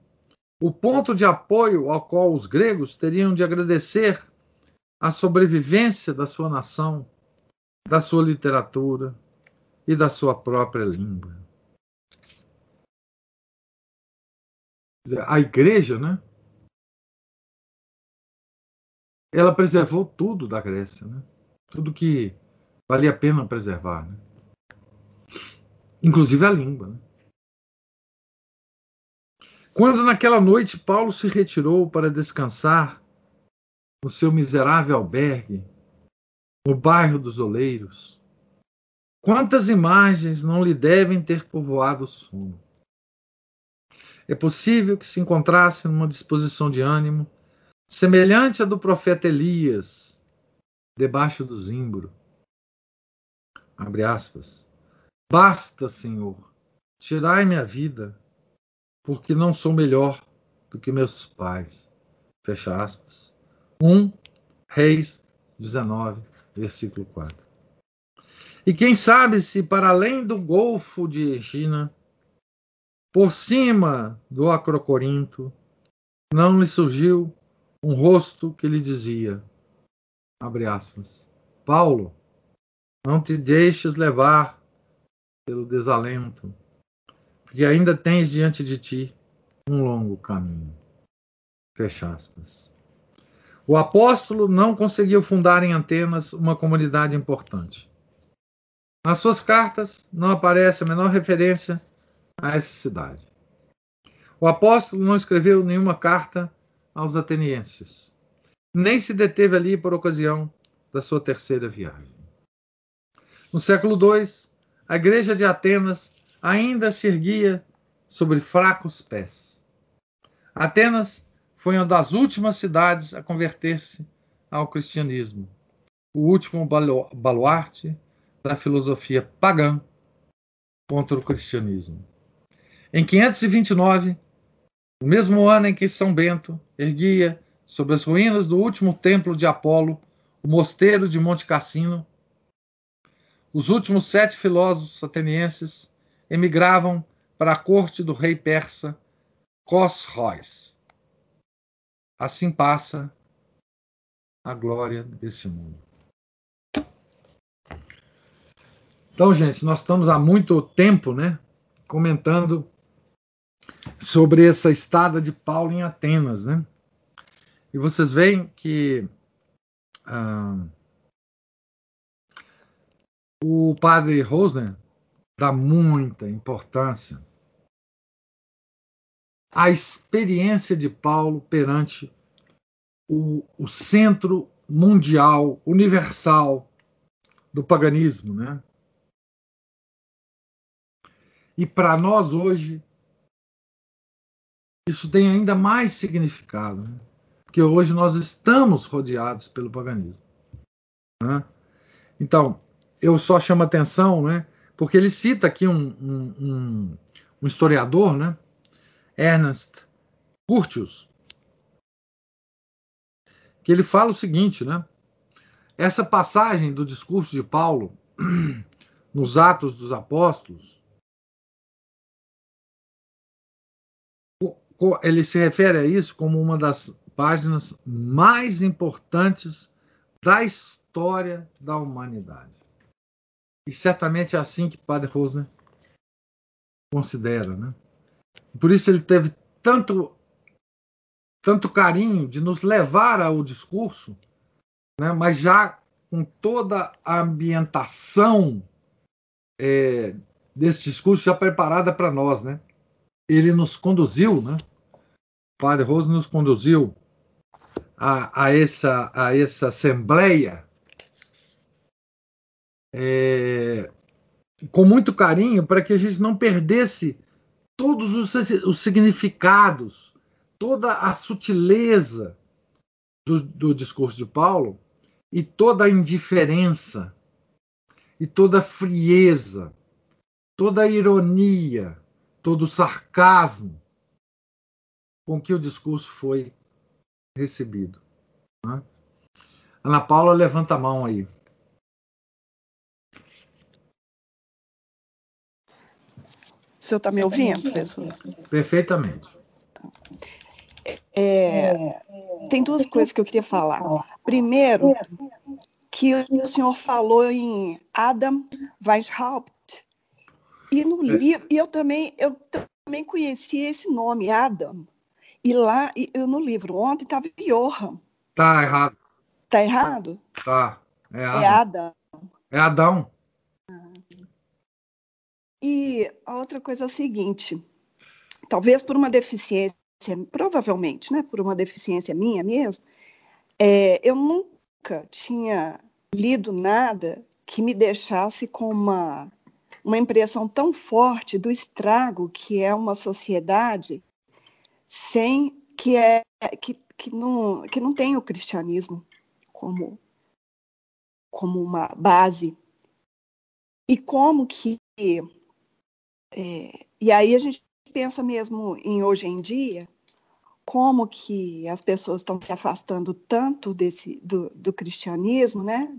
o ponto de apoio ao qual os gregos teriam de agradecer a sobrevivência da sua nação, da sua literatura e da sua própria língua. A igreja, né? Ela preservou tudo da Grécia, né? Tudo que valia a pena preservar, né? Inclusive a língua, né? Quando naquela noite Paulo se retirou para descansar no seu miserável albergue, no bairro dos Oleiros, quantas imagens não lhe devem ter povoado o sono? É possível que se encontrasse numa disposição de ânimo semelhante à do profeta Elias, debaixo do zimbro. Abre aspas. Basta, Senhor, tirai-me a vida porque não sou melhor do que meus pais. Fecha aspas. 1 Reis 19, versículo 4. E quem sabe se para além do Golfo de Egina, por cima do Acrocorinto, não lhe surgiu um rosto que lhe dizia, abre aspas, Paulo, não te deixes levar pelo desalento, porque ainda tens diante de ti um longo caminho. Fecha aspas. O apóstolo não conseguiu fundar em Atenas uma comunidade importante. Nas suas cartas não aparece a menor referência a essa cidade. O apóstolo não escreveu nenhuma carta aos atenienses, nem se deteve ali por ocasião da sua terceira viagem. No século II, a igreja de Atenas ainda se erguia sobre fracos pés. Atenas foi uma das últimas cidades a converter-se ao cristianismo, o último baluarte da filosofia pagã contra o cristianismo. Em 529, no mesmo ano em que São Bento erguia sobre as ruínas do último templo de Apolo o mosteiro de Monte Cassino, os últimos sete filósofos atenienses emigravam para a corte do rei persa Cosroes. Assim passa a glória desse mundo. Então, gente, nós estamos há muito tempo, né, comentando sobre essa estada de Paulo em Atenas, né? E vocês veem que ah, o padre Rosner dá muita importância à experiência de Paulo perante o, o centro mundial, universal do paganismo, né? E para nós hoje, isso tem ainda mais significado, né? porque hoje nós estamos rodeados pelo paganismo. Né? Então, eu só chamo atenção, né? porque ele cita aqui um, um, um, um historiador, né? Ernest Curtius, que ele fala o seguinte, né? Essa passagem do discurso de Paulo nos Atos dos Apóstolos ele se refere a isso como uma das páginas mais importantes da história da humanidade. E certamente é assim que Padre Rosner considera, né? Por isso ele teve tanto tanto carinho de nos levar ao discurso, né? Mas já com toda a ambientação é, desse discurso já preparada para nós, né? ele nos conduziu, né? O Padre Rose nos conduziu a, a, essa, a essa assembleia é, com muito carinho para que a gente não perdesse todos os, os significados, toda a sutileza do, do discurso de Paulo e toda a indiferença e toda a frieza, toda a ironia, todo o sarcasmo com que o discurso foi recebido. Né? Ana Paula, levanta a mão aí. O senhor está me ouvindo, professor? Perfeitamente. É, tem duas coisas que eu queria falar. Primeiro, que o senhor falou em Adam Weishaupt, e no é. livro, e eu também, eu também conheci esse nome, Adam. E lá, eu no livro ontem estava Johan. Tá errado. Tá errado? Tá. É, é Adam. É Adão. E a outra coisa é a seguinte: talvez por uma deficiência, provavelmente, né, por uma deficiência minha mesmo, é, eu nunca tinha lido nada que me deixasse com uma uma impressão tão forte do estrago que é uma sociedade sem que é que, que não que não tem o cristianismo como como uma base. E como que é, e aí a gente pensa mesmo em hoje em dia como que as pessoas estão se afastando tanto desse do, do cristianismo, né?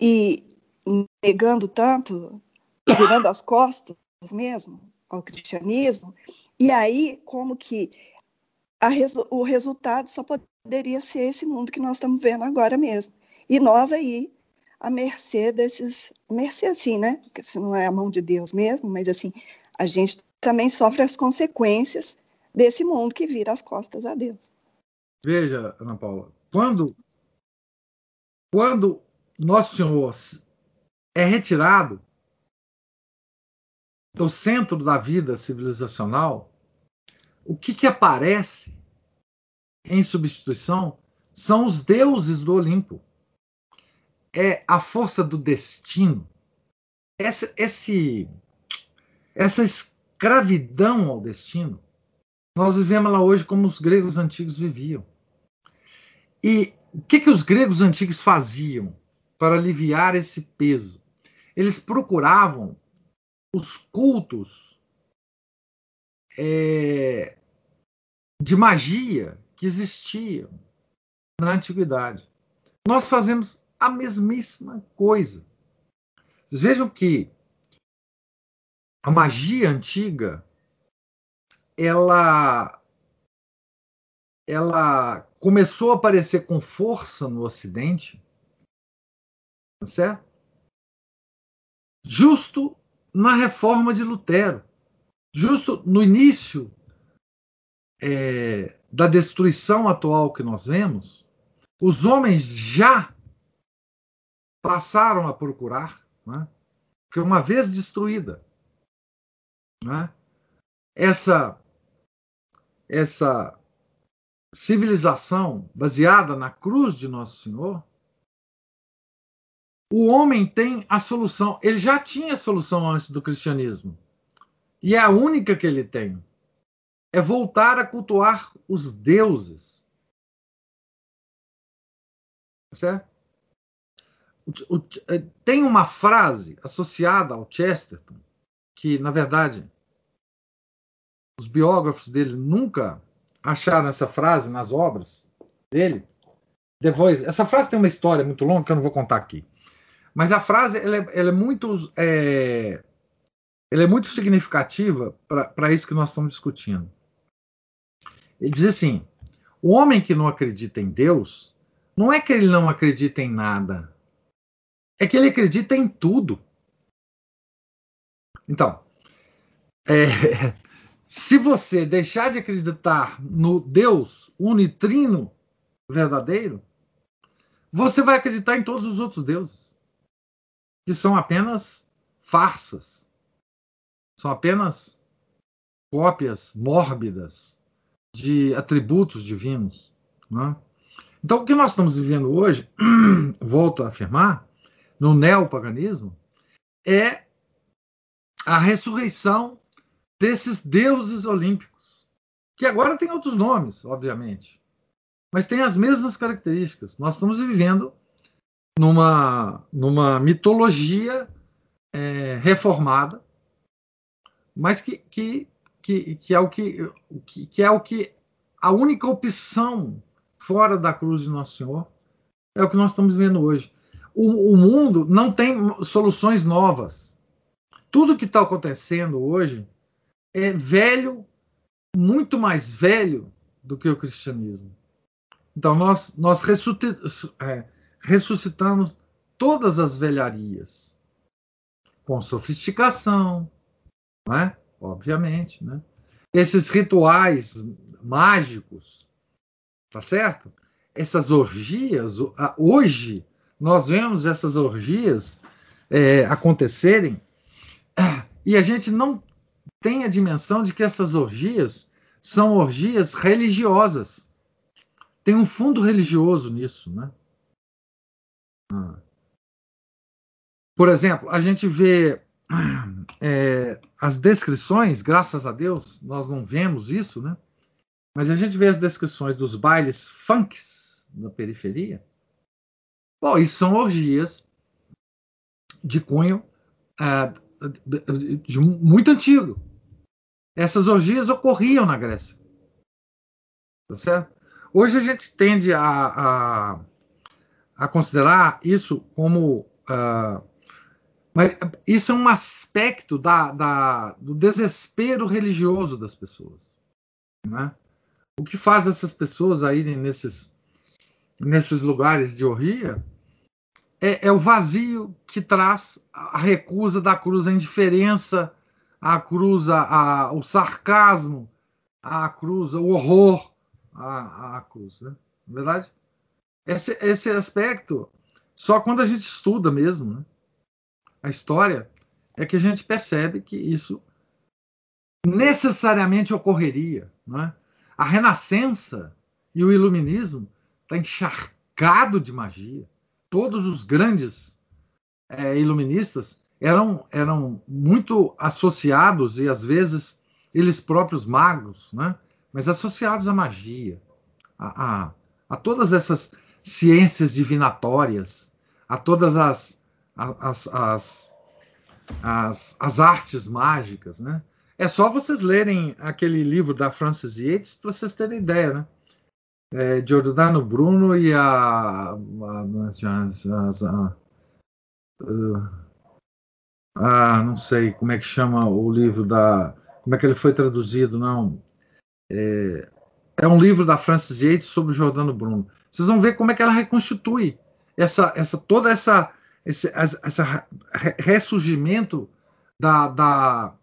E negando tanto virando as costas mesmo ao cristianismo, e aí como que resu o resultado só poderia ser esse mundo que nós estamos vendo agora mesmo. E nós aí, à mercê desses, mercê assim, né? Porque se não é a mão de Deus mesmo, mas assim, a gente também sofre as consequências desse mundo que vira as costas a Deus. Veja, Ana Paula, quando quando nosso Senhor é retirado do centro da vida civilizacional, o que, que aparece em substituição são os deuses do Olimpo. É a força do destino. Essa, esse, essa escravidão ao destino, nós vivemos lá hoje como os gregos antigos viviam. E o que, que os gregos antigos faziam para aliviar esse peso? Eles procuravam os cultos é, de magia que existiam na antiguidade. Nós fazemos a mesmíssima coisa. Vocês vejam que a magia antiga ela ela começou a aparecer com força no Ocidente, tá certo? Justo na reforma de Lutero, justo no início é, da destruição atual que nós vemos, os homens já passaram a procurar, né? porque uma vez destruída, né? essa essa civilização baseada na cruz de Nosso Senhor, o homem tem a solução. Ele já tinha a solução antes do cristianismo. E é a única que ele tem. É voltar a cultuar os deuses. Certo? O, o, é, tem uma frase associada ao Chesterton, que, na verdade, os biógrafos dele nunca acharam essa frase nas obras dele. Depois, essa frase tem uma história muito longa que eu não vou contar aqui. Mas a frase ela é, ela é muito é, ela é muito significativa para isso que nós estamos discutindo. Ele diz assim: o homem que não acredita em Deus não é que ele não acredita em nada, é que ele acredita em tudo. Então, é, se você deixar de acreditar no Deus unitrino verdadeiro, você vai acreditar em todos os outros deuses que são apenas farsas, são apenas cópias mórbidas de atributos divinos. Né? Então, o que nós estamos vivendo hoje, volto a afirmar, no neopaganismo, é a ressurreição desses deuses olímpicos, que agora tem outros nomes, obviamente, mas tem as mesmas características. Nós estamos vivendo numa, numa mitologia é, reformada, mas que, que, que, que, é o que, que, que é o que a única opção fora da cruz de Nosso Senhor é o que nós estamos vendo hoje. O, o mundo não tem soluções novas. Tudo que está acontecendo hoje é velho, muito mais velho do que o cristianismo. Então, nós, nós é, ressuscitamos todas as velharias, com sofisticação, né? obviamente. Né? Esses rituais mágicos, tá certo? Essas orgias, hoje nós vemos essas orgias é, acontecerem e a gente não tem a dimensão de que essas orgias são orgias religiosas. Tem um fundo religioso nisso, né? Por exemplo, a gente vê é, as descrições, graças a Deus, nós não vemos isso, né? Mas a gente vê as descrições dos bailes funks da periferia. Bom, isso são orgias de cunho é, de, de muito antigo. Essas orgias ocorriam na Grécia. Tá certo? Hoje a gente tende a, a a considerar isso como. Uh, mas isso é um aspecto da, da, do desespero religioso das pessoas. Né? O que faz essas pessoas aí nesses, nesses lugares de orgia é, é, o vazio que traz a recusa da cruz, a indiferença à cruz, a, a, o sarcasmo à cruz, o horror à, à cruz. Né? Não é verdade? esse, esse aspecto, só quando a gente estuda mesmo né, a história, é que a gente percebe que isso necessariamente ocorreria. não é? A Renascença e o Iluminismo está encharcado de magia. Todos os grandes é, iluministas eram, eram muito associados e às vezes eles próprios magos, né? mas associados à magia, a, a, a todas essas ciências divinatórias, a todas as, as, as, as, as artes mágicas. Né? É só vocês lerem aquele livro da Frances Yates para vocês terem ideia. Né? É, Giordano Bruno e a, a, a, a, não sei como é que chama o livro da como é que ele foi traduzido não é, é um livro da Frances Yates sobre Jordano Bruno. Vocês vão ver como é que ela reconstitui essa, essa toda essa esse essa ressurgimento da, da,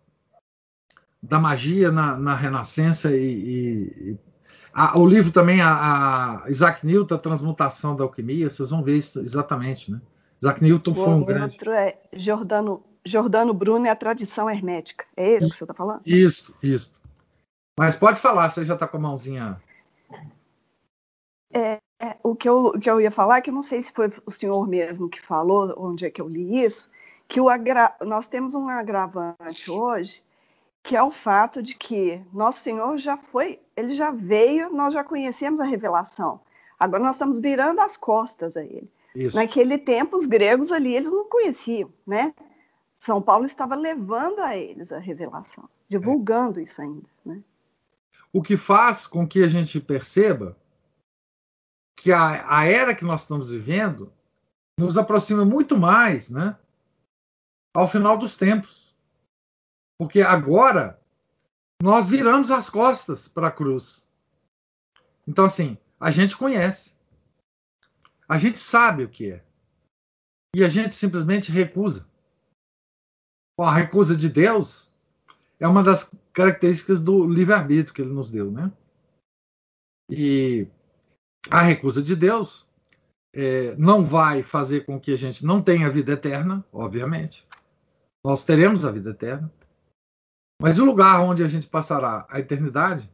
da magia na, na Renascença e, e a, o livro também a, a, Isaac Newton, a transmutação da alquimia. Vocês vão ver isso exatamente, né? Isaac Newton o foi um grande. outro é Jordano Jordano Bruno é a tradição hermética. É isso que você está falando? Isso, isso. Mas pode falar, você já está com a mãozinha. É, é, o, que eu, o que eu ia falar, é que eu não sei se foi o senhor mesmo que falou, onde é que eu li isso, que o agra... nós temos um agravante hoje, que é o fato de que nosso Senhor já foi, ele já veio, nós já conhecemos a revelação. Agora nós estamos virando as costas a ele. Isso. Naquele tempo, os gregos ali, eles não conheciam, né? São Paulo estava levando a eles a revelação, divulgando é. isso ainda, né? O que faz com que a gente perceba que a, a era que nós estamos vivendo nos aproxima muito mais, né? Ao final dos tempos. Porque agora nós viramos as costas para a cruz. Então, assim, a gente conhece. A gente sabe o que é. E a gente simplesmente recusa. A recusa de Deus é uma das características do livre-arbítrio que ele nos deu, né? E a recusa de Deus é, não vai fazer com que a gente não tenha vida eterna, obviamente. Nós teremos a vida eterna. Mas o lugar onde a gente passará a eternidade,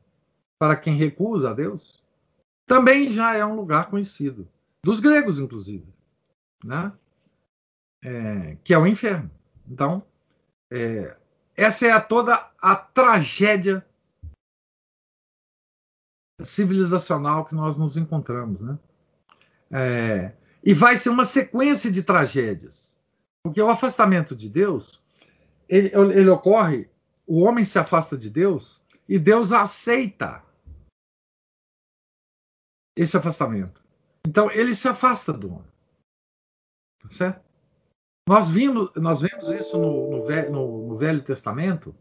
para quem recusa a Deus, também já é um lugar conhecido, dos gregos, inclusive, né? É, que é o inferno. Então, é, essa é a toda a tragédia civilizacional que nós nos encontramos, né? É, e vai ser uma sequência de tragédias, porque o afastamento de Deus ele, ele ocorre, o homem se afasta de Deus e Deus aceita esse afastamento. Então ele se afasta do homem, tá certo? Nós vimos, nós vemos isso no, no, no, no Velho Testamento.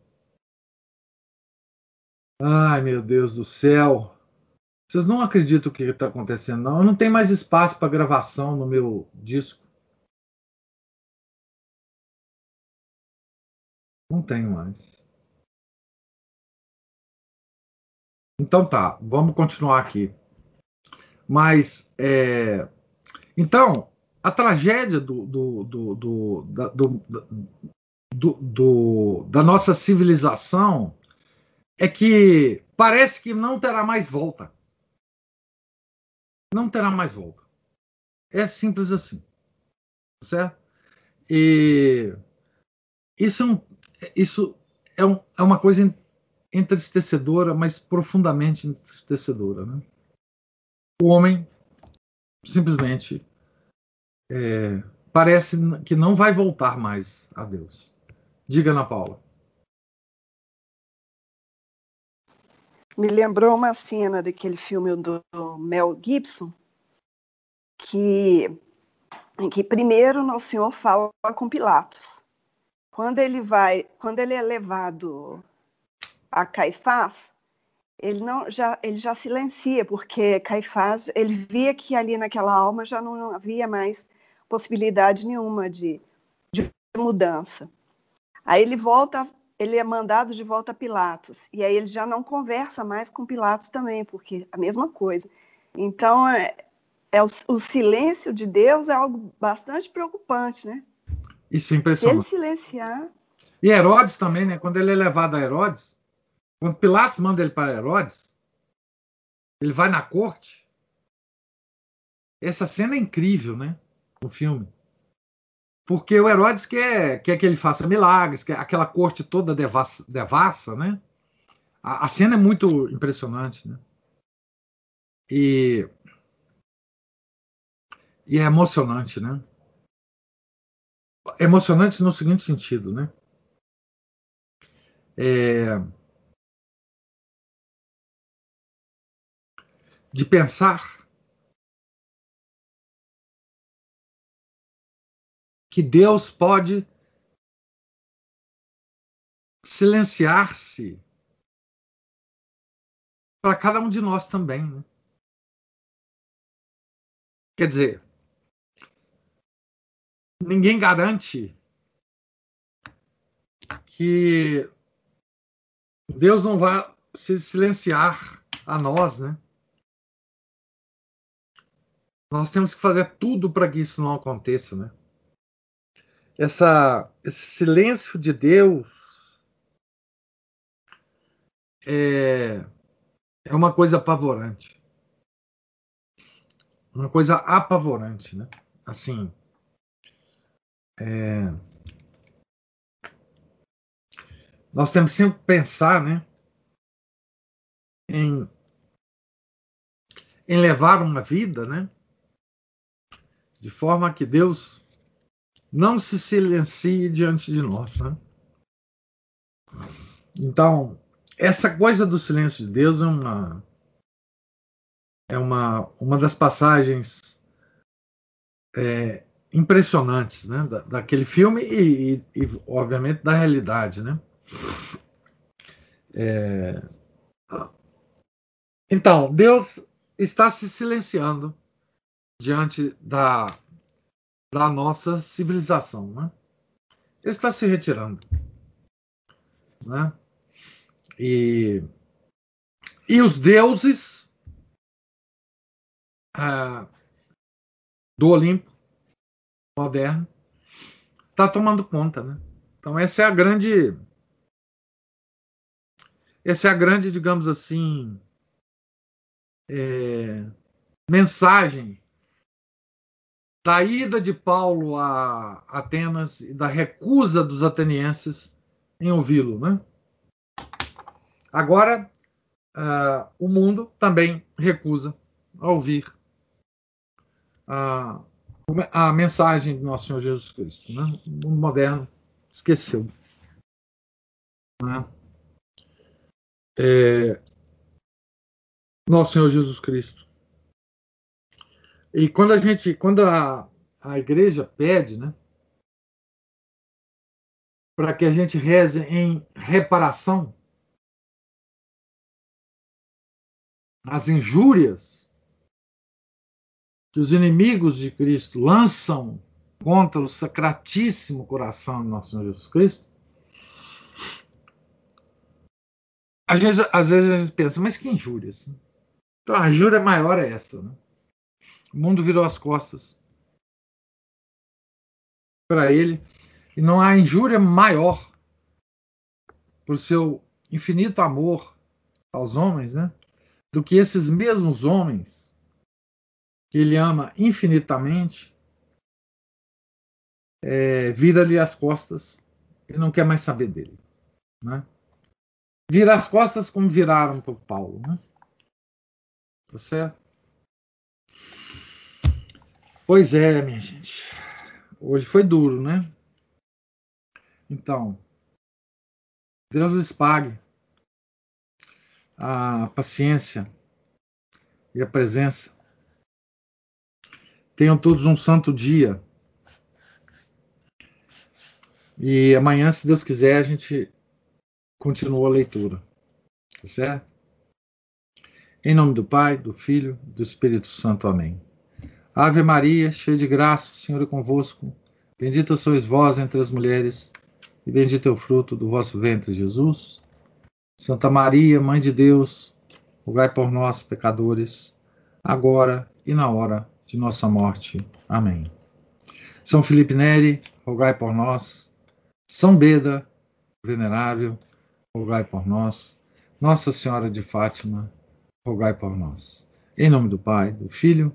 Ai, meu Deus do céu. Vocês não acreditam o que está acontecendo, não. Eu não tenho mais espaço para gravação no meu disco. Não tenho mais. Então tá, vamos continuar aqui. Mas, é... então, a tragédia do, do, do, do, da, do, do, do, da nossa civilização é que parece que não terá mais volta. Não terá mais volta. É simples assim. Certo? E isso é, um, isso é, um, é uma coisa entristecedora, mas profundamente entristecedora. Né? O homem simplesmente é, parece que não vai voltar mais a Deus. Diga, Ana Paula. Me lembrou uma cena daquele filme do Mel Gibson, que, que primeiro o Senhor fala com Pilatos. Quando ele vai, quando ele é levado a Caifás, ele não já ele já silencia porque Caifás ele via que ali naquela alma já não havia mais possibilidade nenhuma de, de mudança. Aí ele volta, ele é mandado de volta a Pilatos, e aí ele já não conversa mais com Pilatos também, porque a mesma coisa. Então, é, é o, o, silêncio de Deus é algo bastante preocupante, né? Isso é impressionante. ele silenciar. E Herodes também, né? Quando ele é levado a Herodes, Quando Pilatos manda ele para Herodes, ele vai na corte. Essa cena é incrível, né? No filme. Porque o Herodes quer, quer que ele faça milagres, quer aquela corte toda devassa, devassa né? A, a cena é muito impressionante, né? E, e é emocionante, né? Emocionante no seguinte sentido, né? É, de pensar que Deus pode silenciar-se para cada um de nós também. Né? Quer dizer, ninguém garante que Deus não vai se silenciar a nós, né? Nós temos que fazer tudo para que isso não aconteça, né? Essa, esse silêncio de Deus é, é uma coisa apavorante. Uma coisa apavorante, né? Assim, é, nós temos sempre que pensar, né? Em, em levar uma vida, né? De forma que Deus não se silencie diante de nós. Né? Então, essa coisa do silêncio de Deus é uma é uma, uma das passagens é, impressionantes né? Da, daquele filme e, e, e, obviamente, da realidade. Né? É... Então, Deus está se silenciando diante da, da nossa civilização. Né? Ele está se retirando. Né? E, e os deuses ah, do Olimpo moderno está tomando conta. Né? Então, essa é a grande. Essa é a grande, digamos assim, é, mensagem da ida de Paulo a Atenas e da recusa dos atenienses em ouvi-lo. Né? Agora, uh, o mundo também recusa a ouvir a, a mensagem do nosso Senhor Jesus Cristo. Né? O mundo moderno esqueceu. Né? É, nosso Senhor Jesus Cristo e quando a gente, quando a, a igreja pede, né, para que a gente reze em reparação as injúrias que os inimigos de Cristo lançam contra o sacratíssimo coração de nosso Senhor Jesus Cristo, às vezes, às vezes a gente pensa, mas que injúrias? Então a injúria maior é essa, né? O mundo virou as costas para ele. E não há injúria maior por seu infinito amor aos homens, né? Do que esses mesmos homens que ele ama infinitamente é, vira-lhe as costas e não quer mais saber dele, né? Vira as costas como viraram para o Paulo, né? Tá certo? Pois é, minha gente. Hoje foi duro, né? Então, Deus lhes pague a paciência e a presença. Tenham todos um santo dia. E amanhã, se Deus quiser, a gente continua a leitura. Tá certo? Em nome do Pai, do Filho, do Espírito Santo. Amém. Ave Maria, cheia de graça, o Senhor é convosco. Bendita sois vós entre as mulheres, e bendito é o fruto do vosso ventre, Jesus. Santa Maria, Mãe de Deus, rogai por nós, pecadores, agora e na hora de nossa morte. Amém. São Felipe Neri, rogai por nós. São Beda, venerável, rogai por nós. Nossa Senhora de Fátima, rogai por nós. Em nome do Pai, do Filho,